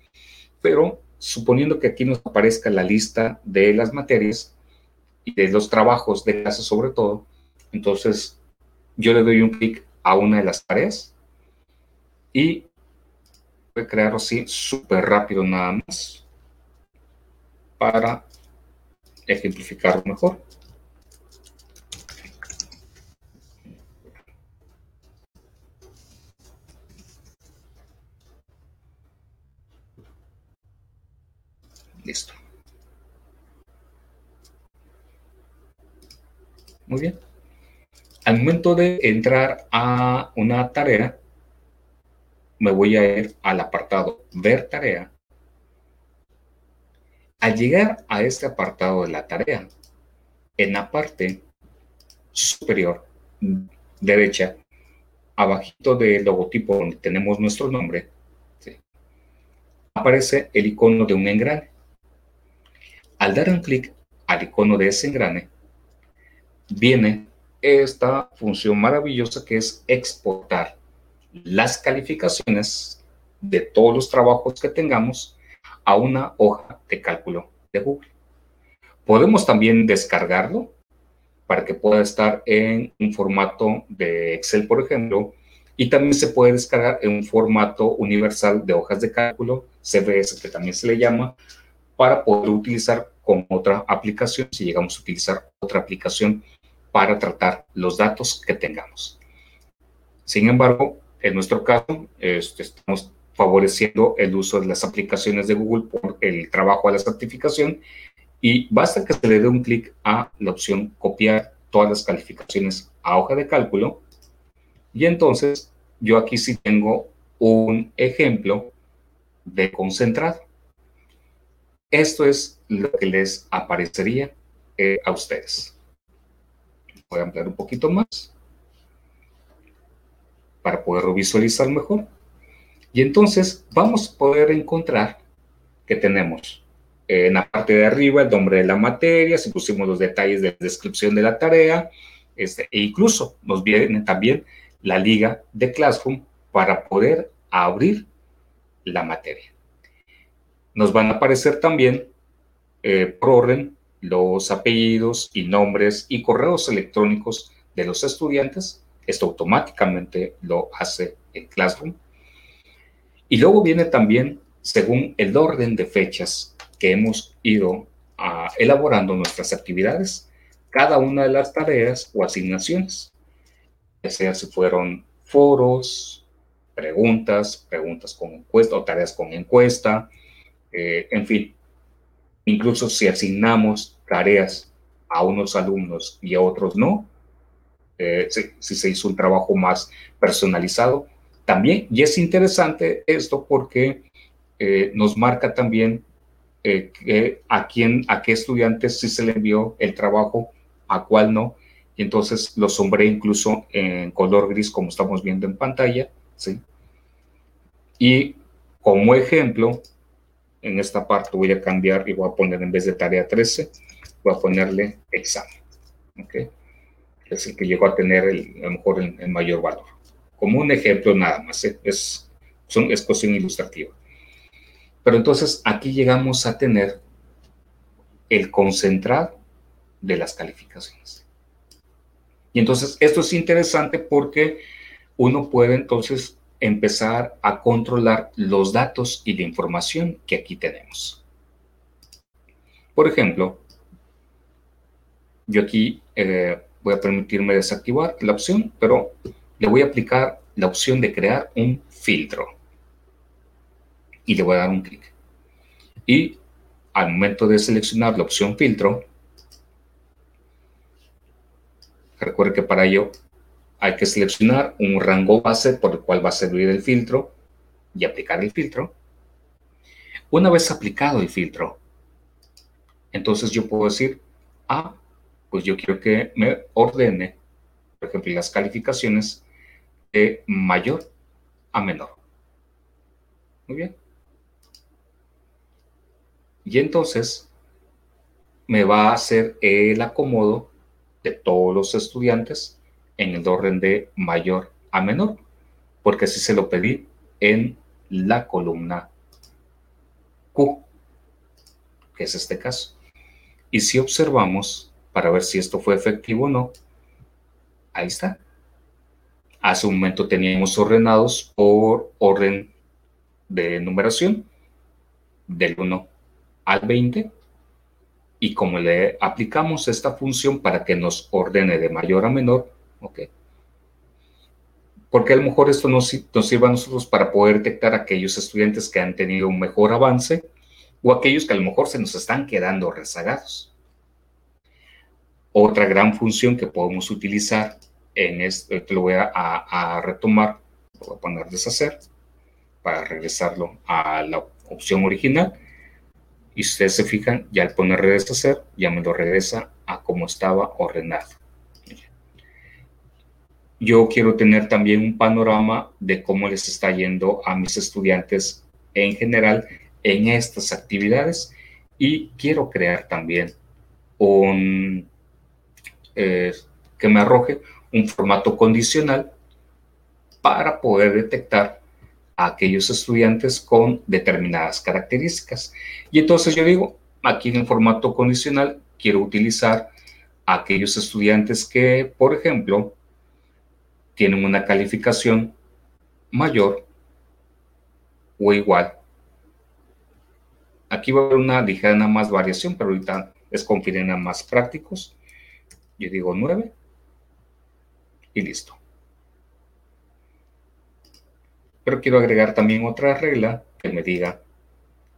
pero suponiendo que aquí nos aparezca la lista de las materias, y de los trabajos de clase sobre todo, entonces yo le doy un clic a una de las tareas y voy a crearlo así súper rápido nada más para ejemplificarlo mejor. Listo. Muy bien. Al momento de entrar a una tarea, me voy a ir al apartado Ver tarea. Al llegar a este apartado de la tarea, en la parte superior derecha, abajito del logotipo donde tenemos nuestro nombre, aparece el icono de un engrane. Al dar un clic al icono de ese engrane, viene esta función maravillosa que es exportar las calificaciones de todos los trabajos que tengamos a una hoja de cálculo de Google. Podemos también descargarlo para que pueda estar en un formato de Excel, por ejemplo, y también se puede descargar en un formato universal de hojas de cálculo, CVS que también se le llama, para poder utilizar con otra aplicación, si llegamos a utilizar otra aplicación para tratar los datos que tengamos. Sin embargo, en nuestro caso, este, estamos favoreciendo el uso de las aplicaciones de Google por el trabajo de la certificación y basta que se le dé un clic a la opción copiar todas las calificaciones a hoja de cálculo y entonces yo aquí sí tengo un ejemplo de concentrado. Esto es lo que les aparecería eh, a ustedes. A ampliar un poquito más para poderlo visualizar mejor. Y entonces vamos a poder encontrar que tenemos en la parte de arriba el nombre de la materia, si pusimos los detalles de la descripción de la tarea, este, e incluso nos viene también la liga de Classroom para poder abrir la materia. Nos van a aparecer también eh, por orden los apellidos y nombres y correos electrónicos de los estudiantes. Esto automáticamente lo hace en Classroom. Y luego viene también según el orden de fechas que hemos ido ah, elaborando nuestras actividades, cada una de las tareas o asignaciones, ya sea si fueron foros, preguntas, preguntas con encuesta o tareas con encuesta, eh, en fin, incluso si asignamos tareas a unos alumnos y a otros no, eh, si, se hizo un trabajo más personalizado, también, y es interesante esto porque eh, nos marca también a quién, a qué estudiantes sí se le envió el trabajo, a cuál no, y entonces lo sombré incluso en color gris como estamos viendo en pantalla, ¿sí? Y como ejemplo, en esta parte voy a cambiar y voy a poner en vez de tarea 13, voy a ponerle examen. ¿ok? Es el que llegó a tener el, a lo mejor el, mayor valor. Como un ejemplo nada más, ¿eh? es, son, es cuestión ilustrativa. Pero entonces aquí llegamos a tener el concentrado de las calificaciones. Y entonces esto es interesante porque uno puede entonces empezar a controlar los datos y la información que aquí tenemos. Por ejemplo, yo aquí eh, voy a permitirme desactivar la opción, pero le voy a aplicar la opción de crear un filtro. Y le voy a dar un clic. Y al momento de seleccionar la opción filtro, recuerde que para ello hay que seleccionar un rango base por el cual va a servir el filtro y aplicar el filtro. Una vez aplicado el filtro, entonces yo puedo decir, ah, pues yo quiero que me ordene, por ejemplo, las calificaciones de mayor a menor. Muy bien. Y entonces me va a hacer el acomodo de todos los estudiantes en el orden de mayor a menor, porque así se lo pedí en la columna Q, que es este caso. Y si observamos, para ver si esto fue efectivo o no, ahí está. Hace un momento teníamos ordenados por orden de numeración, del 1 al 20, y como le aplicamos esta función para que nos ordene de mayor a menor, ¿ok? Porque a lo mejor esto nos, nos sirve a nosotros para poder detectar aquellos estudiantes que han tenido un mejor avance o aquellos que a lo mejor se nos están quedando rezagados. Otra gran función que podemos utilizar en esto, lo voy a, a retomar, lo voy a poner deshacer para regresarlo a la opción original. Y si ustedes se fijan, ya al poner deshacer, ya me lo regresa a como estaba ordenado yo quiero tener también un panorama de cómo les está yendo a mis estudiantes en general en estas actividades y quiero crear también un eh, que me arroje un formato condicional para poder detectar a aquellos estudiantes con determinadas características. Y entonces yo digo, aquí en el formato condicional quiero utilizar a aquellos estudiantes que, por ejemplo, tienen una calificación mayor o igual. Aquí va a haber una ligera más variación, pero ahorita es con más prácticos. Yo digo 9 y listo. Pero quiero agregar también otra regla que me diga,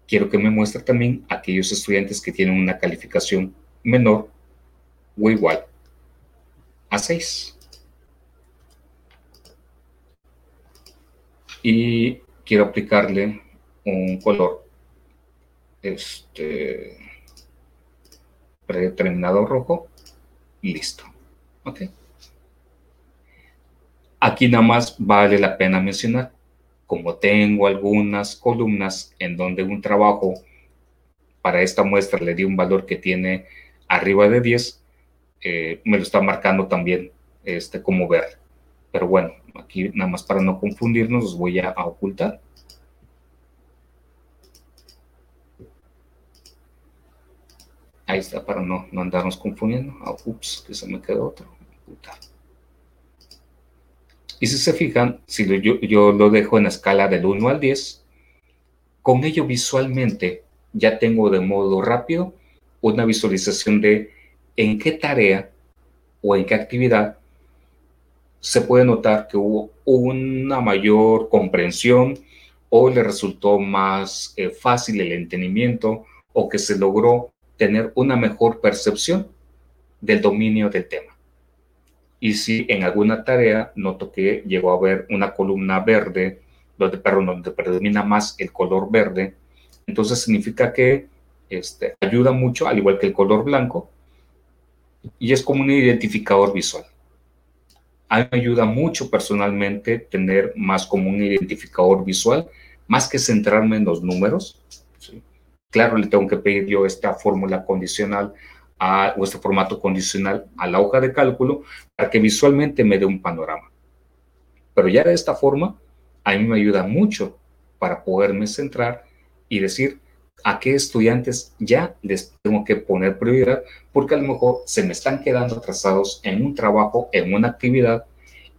quiero que me muestre también aquellos estudiantes que tienen una calificación menor o igual a 6. Y quiero aplicarle un color este predeterminado rojo y listo. Ok. Aquí nada más vale la pena mencionar, como tengo algunas columnas en donde un trabajo para esta muestra le di un valor que tiene arriba de 10, eh, me lo está marcando también este, como verde. Pero bueno, aquí nada más para no confundirnos los voy a, ocultar. Ahí está, para no, no andarnos confundiendo. Ah, ups, que se me quedó otro. Y si se fijan, si yo, yo, lo dejo en la escala del 1 al 10, con ello visualmente ya tengo de modo rápido una visualización de en qué tarea o en qué actividad se puede notar que hubo una mayor comprensión o le resultó más eh, fácil el entendimiento o que se logró tener una mejor percepción del dominio del tema. Y si en alguna tarea noto que llegó a haber una columna verde, donde, perdón, donde predomina más el color verde, entonces significa que este, ayuda mucho, al igual que el color blanco, y es como un identificador visual. A mí me ayuda mucho personalmente tener más como un identificador visual, más que centrarme en los números. Claro, le tengo que pedir yo esta fórmula condicional a, o este formato condicional a la hoja de cálculo para que visualmente me dé un panorama. Pero ya de esta forma, a mí me ayuda mucho para poderme centrar y decir a qué estudiantes ya les tengo que poner prioridad porque a lo mejor se me están quedando atrasados en un trabajo, en una actividad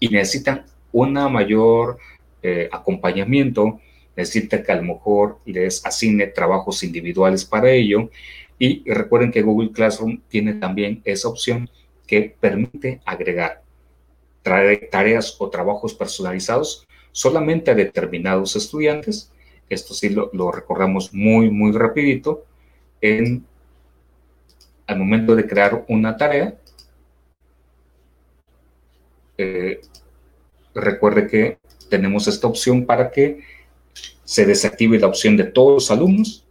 y necesitan una mayor eh, acompañamiento, necesitan que a lo mejor les asigne trabajos individuales para ello y recuerden que Google Classroom tiene también esa opción que permite agregar tareas o trabajos personalizados solamente a determinados estudiantes esto sí lo, recordamos muy, muy rapidito, en, al momento de crear una tarea, eh, recuerde que tenemos esta opción para que se desactive la opción de todos los alumnos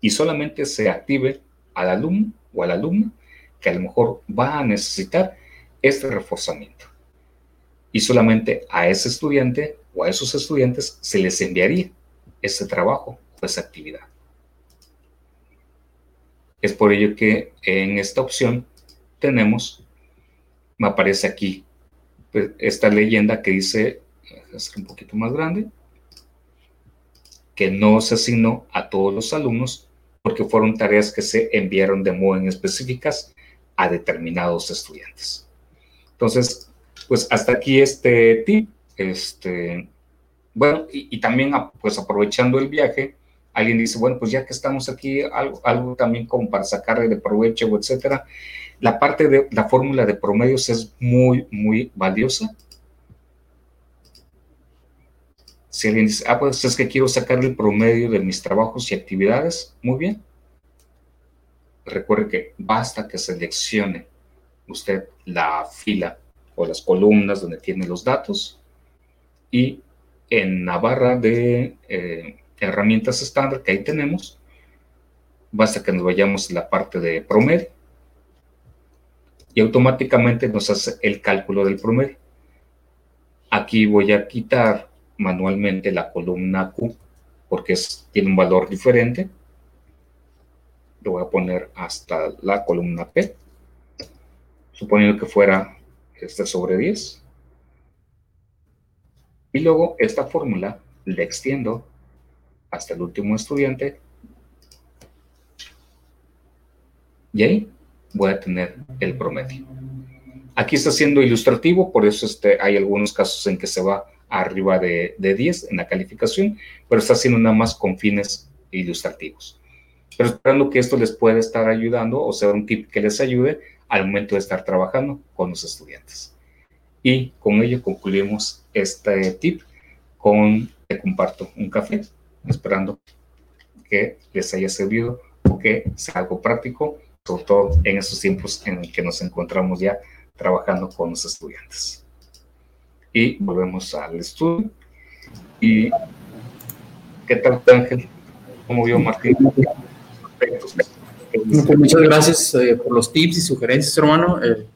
y solamente se active al alumno o al alumno que a lo mejor va a necesitar este reforzamiento. Y solamente a ese estudiante o a esos estudiantes se les enviaría ese trabajo o esa actividad. Es por ello que en esta opción tenemos, me aparece aquí pues, esta leyenda que dice, hacer un poquito más grande, que no se asignó a todos los alumnos porque fueron tareas que se enviaron de modo en específicas a determinados estudiantes. Entonces, pues hasta aquí este tip este, bueno, y, también pues aprovechando el viaje, alguien dice, bueno, pues ya que estamos aquí, algo, algo también como para sacarle de provecho, etcétera. La parte de la fórmula de promedios es muy, muy valiosa. Si alguien dice, ah, pues es que quiero sacar el promedio de mis trabajos y actividades, muy bien. Recuerde que basta que seleccione usted la fila o las columnas donde tiene los datos y en la barra de eh, herramientas estándar que ahí tenemos, basta que nos vayamos a la parte de promedio y automáticamente nos hace el cálculo del promedio. Aquí voy a quitar manualmente la columna Q porque tiene un valor diferente. Lo voy a poner hasta la columna P, suponiendo que fuera este sobre 10. Y luego esta fórmula la extiendo hasta el último estudiante. Y ahí voy a tener el promedio. Aquí está siendo ilustrativo, por eso este, hay algunos casos en que se va arriba de, de 10 en la calificación, pero está haciendo nada más con fines ilustrativos. Pero esperando que esto les pueda estar ayudando o sea un tip que les ayude al momento de estar trabajando con los estudiantes. Y con ello concluimos este tip con Te comparto un café, esperando que les haya servido o que sea algo práctico, sobre todo en estos tiempos en que nos encontramos ya trabajando con los estudiantes. Y volvemos al estudio. ¿Y qué tal, Ángel? ¿Cómo vio Martín? Pues muchas gracias eh, por los tips y sugerencias, hermano. Eh,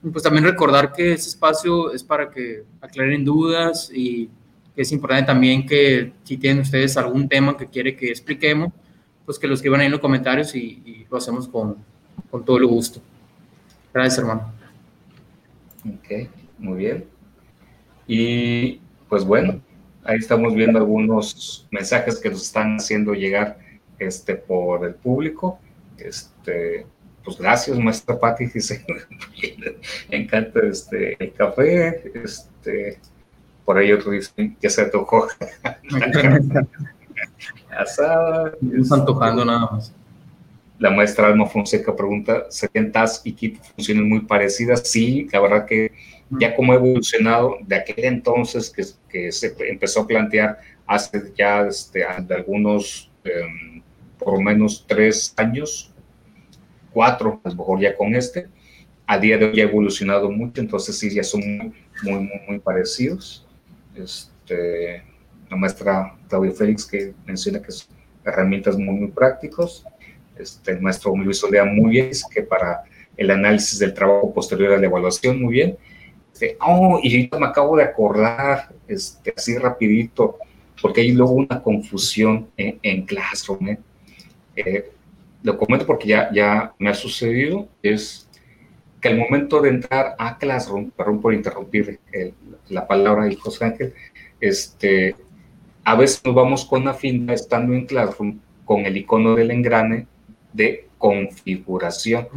pues también recordar que este espacio es para que aclaren dudas y que es importante también que si tienen ustedes algún tema que quiere que expliquemos, pues que lo escriban ahí en los comentarios y, lo hacemos con, con, todo el gusto. Gracias, hermano. Ok, muy bien. Y pues bueno, ahí estamos viendo algunos mensajes que nos están haciendo llegar este, por el público. Este, pues gracias, maestra Patti, dice, me encanta este, el café, este, por ahí otro dice que se tocó. Asada. Están antojando nada más. La maestra Alma Fonseca pregunta, ¿serían TAS y KIT funciones muy parecidas? Sí, la verdad que ya como ha evolucionado de aquel entonces que, que se empezó a plantear hace ya este, de algunos, em, por lo menos tres años, cuatro, a lo mejor ya con este, a día de hoy ha evolucionado mucho, entonces sí, ya son muy, muy, muy, parecidos. Este, la maestra Claudia Félix que menciona que son herramientas muy, muy prácticos este, el maestro Luis Olea muy bien, que para el análisis del trabajo posterior a la evaluación, muy bien. Este, oh, y ahorita me acabo de acordar, este, así rapidito, porque hay luego una confusión en, Classroom. ¿eh? ¿eh? Lo comento porque ya, ya me ha sucedido, es que al momento de entrar a Classroom, perdón por interrumpir la palabra de José Ángel, este, a veces nos vamos con la finta estando en Classroom con el icono del engrane de configuración.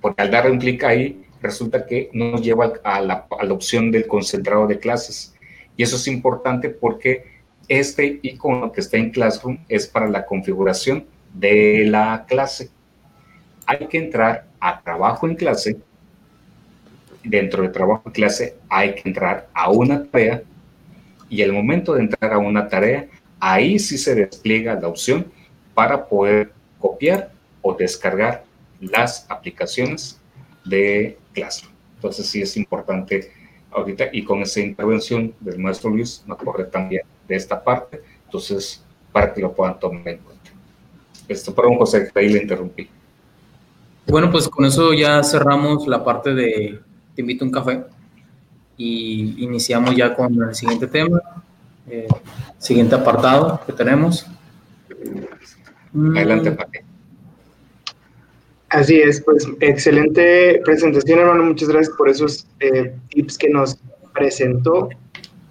Porque al darle un clic ahí, resulta que nos lleva a la, a la, opción del concentrado de clases. Y eso es importante porque este icono que está en Classroom es para la configuración de la clase. Hay que entrar a trabajo en clase. Dentro de trabajo en clase hay que entrar a una tarea y el momento de entrar a una tarea, ahí sí se despliega la opción para poder copiar o descargar las aplicaciones de Classroom. Entonces sí es importante ahorita y con esa intervención del maestro Luis me acordé también de esta parte, entonces para que lo puedan tomar en cuenta. Esto, un José, ahí le interrumpí. Bueno, pues con eso ya cerramos la parte de Te invito a un café y iniciamos ya con el siguiente tema, eh, siguiente apartado que tenemos. Adelante, mm. Pati. Así es, pues excelente presentación, hermano. Muchas gracias por esos eh, tips que nos presentó,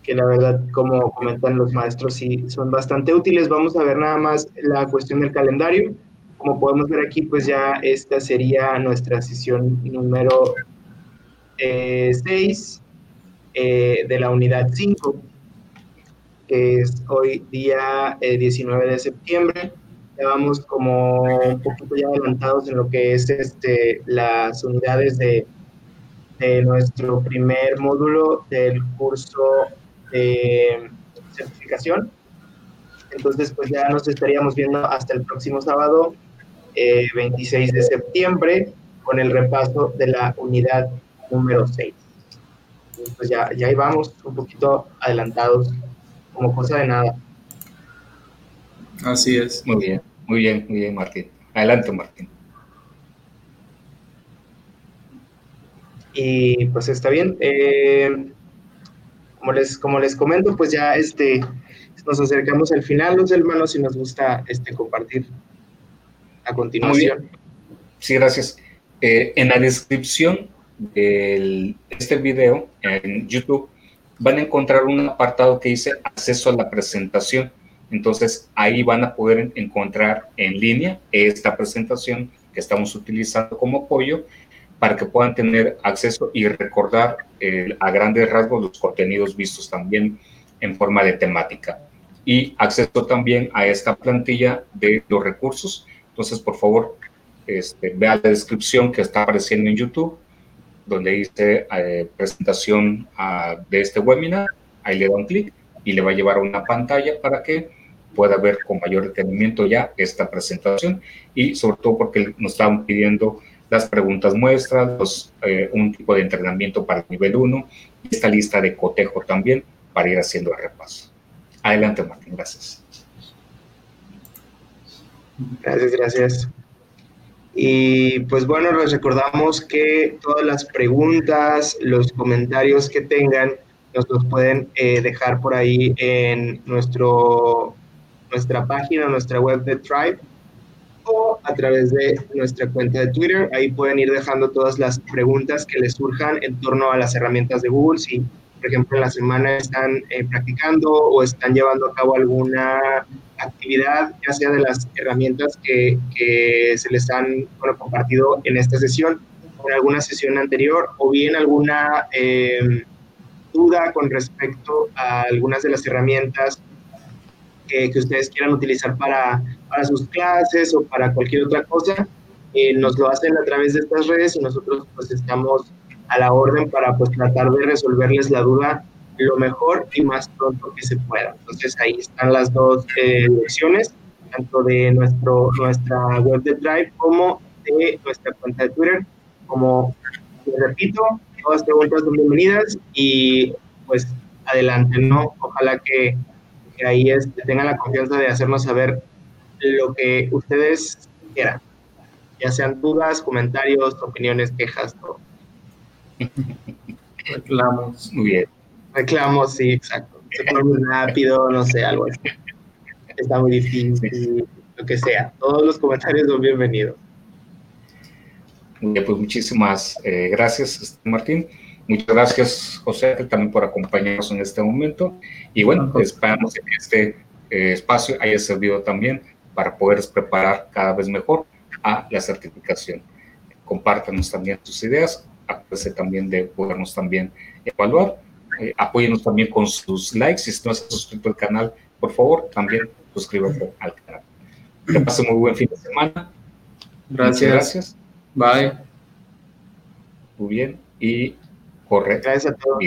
que la verdad, como comentan los maestros, sí son bastante útiles. Vamos a ver nada más la cuestión del calendario. Como podemos ver aquí, pues ya esta sería nuestra sesión número 6 eh, eh, de la unidad 5, que es hoy día 19 de septiembre vamos como un poquito ya adelantados en lo que es este, las unidades de, de nuestro primer módulo del curso de certificación. Entonces, pues ya nos estaríamos viendo hasta el próximo sábado, 26 eh, de septiembre, con el repaso de la unidad número 6. Pues ya, ya ahí vamos, un poquito adelantados, como cosa de nada. Así es. Muy bien. Muy bien, muy bien, Martín. Adelante, Martín. Y pues está bien. Eh, como, les, como les comento, pues ya este, nos acercamos al final, los hermanos, y nos gusta este, compartir a continuación. Sí, gracias. Eh, en la descripción de este video en YouTube van a encontrar un apartado que dice acceso a la presentación. Entonces ahí van a poder encontrar en línea esta presentación que estamos utilizando como apoyo para que puedan tener acceso y recordar eh, a grandes rasgos los contenidos vistos también en forma de temática. Y acceso también a esta plantilla de los recursos. Entonces, por favor, este, vea la descripción que está apareciendo en YouTube, donde dice eh, presentación ah, de este webinar. Ahí le da un clic y le va a llevar a una pantalla para que pueda ver con mayor detenimiento ya esta presentación y sobre todo porque nos estaban pidiendo las preguntas muestras, eh, un tipo de entrenamiento para el nivel 1 y esta lista de cotejo también para ir haciendo el repaso. Adelante, Martín, gracias. Gracias, gracias. Y pues bueno, les recordamos que todas las preguntas, los comentarios que tengan, nos los pueden eh, dejar por ahí en nuestro nuestra página, nuestra web de Tribe o a través de nuestra cuenta de Twitter. Ahí pueden ir dejando todas las preguntas que les surjan en torno a las herramientas de Google. Si, por ejemplo, en la semana están eh, practicando o están llevando a cabo alguna actividad, ya sea de las herramientas que, se les han compartido en esta sesión en alguna sesión anterior, o bien alguna eh, duda con respecto a algunas de las herramientas que, que ustedes quieran utilizar para, para, sus clases o para cualquier otra cosa, eh, nos lo hacen a través de estas redes y nosotros pues estamos a la orden para pues tratar de resolverles la duda lo mejor y más pronto que se pueda. Entonces ahí están las dos eh, tanto de nuestro, nuestra web de Drive como de nuestra cuenta de Twitter. Como les repito, todas preguntas son bienvenidas y pues adelante, ¿no? Ojalá que, que ahí este, tengan la confianza de hacernos saber lo que ustedes quieran, ya sean dudas, comentarios, opiniones, quejas, todo. Reclamos. Muy bien. Reclamos, sí, exacto. Se pone muy rápido, no sé, algo así. Está muy difícil, lo que sea. Todos los comentarios son bienvenidos. Bien, pues muchísimas eh, gracias, este, Martín. Muchas gracias, José, también por acompañarnos en este momento. Y bueno, esperamos que este eh, espacio haya servido también para poder preparar cada vez mejor a la certificación. Compártanos también tus ideas, acuérdense también de podernos también evaluar. Eh, apóyenos también con sus likes. Si no has suscrito al canal, por favor, también suscríbete al canal. Que pase muy buen fin de semana. Gracias. gracias. Bye. Muy bien. Y corre. Gracias a todos.